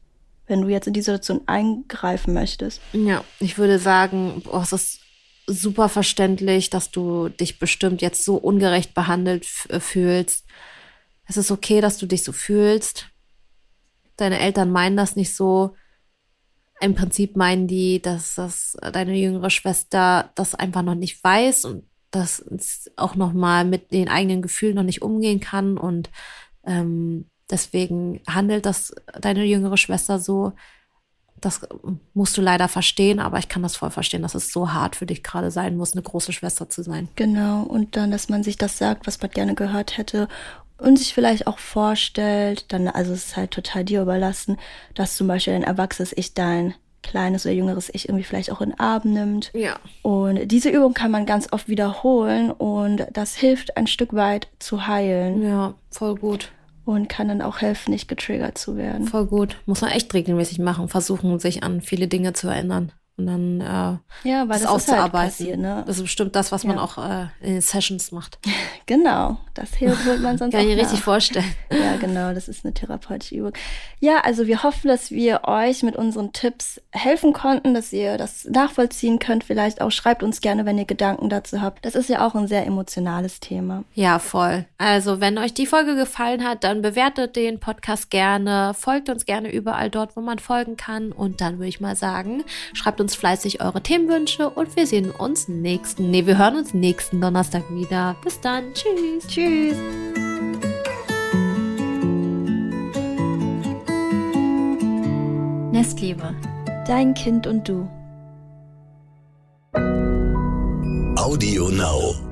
wenn du jetzt in die Situation eingreifen möchtest? Ja, ich würde sagen, boah, es ist super verständlich, dass du dich bestimmt jetzt so ungerecht behandelt äh, fühlst. Es ist okay, dass du dich so fühlst. Deine Eltern meinen das nicht so. Im Prinzip meinen die, dass das deine jüngere Schwester das einfach noch nicht weiß und dass es auch noch mal mit den eigenen Gefühlen noch nicht umgehen kann und ähm, deswegen handelt das deine jüngere Schwester so das musst du leider verstehen, aber ich kann das voll verstehen, dass es so hart für dich gerade sein muss, eine große Schwester zu sein. Genau, und dann, dass man sich das sagt, was man gerne gehört hätte und sich vielleicht auch vorstellt, dann, also es ist halt total dir überlassen, dass zum Beispiel ein erwachsenes Ich dein kleines oder jüngeres Ich irgendwie vielleicht auch in den Arm nimmt. Ja. Und diese Übung kann man ganz oft wiederholen und das hilft ein Stück weit zu heilen. Ja, voll gut. Und kann dann auch helfen, nicht getriggert zu werden. Voll gut. Muss man echt regelmäßig machen, versuchen, sich an viele Dinge zu erinnern und dann äh, ja, weil das, das auszuarbeiten. Ist halt ne? Das ist bestimmt das, was man Ja. auch äh, in den Sessions macht. (laughs) Genau, das hier holt man sonst Kann ich mir richtig vorstellen. (laughs) Ja, genau, das ist eine therapeutische Übung. Ja, also wir hoffen, dass wir euch mit unseren Tipps helfen konnten, dass ihr das nachvollziehen könnt. Vielleicht auch schreibt uns gerne, wenn ihr Gedanken dazu habt. Das ist ja auch ein sehr emotionales Thema. Ja, voll. Also, wenn euch die Folge gefallen hat, dann bewertet den Podcast gerne, folgt uns gerne überall dort, wo man folgen kann. Und dann würde ich mal sagen, schreibt uns fleißig eure Themenwünsche und wir sehen uns nächsten, nee, wir hören uns nächsten Donnerstag wieder. Bis dann. Tschüss. Tschüss. Nestliebe. Dein Kind und du. Audio Now.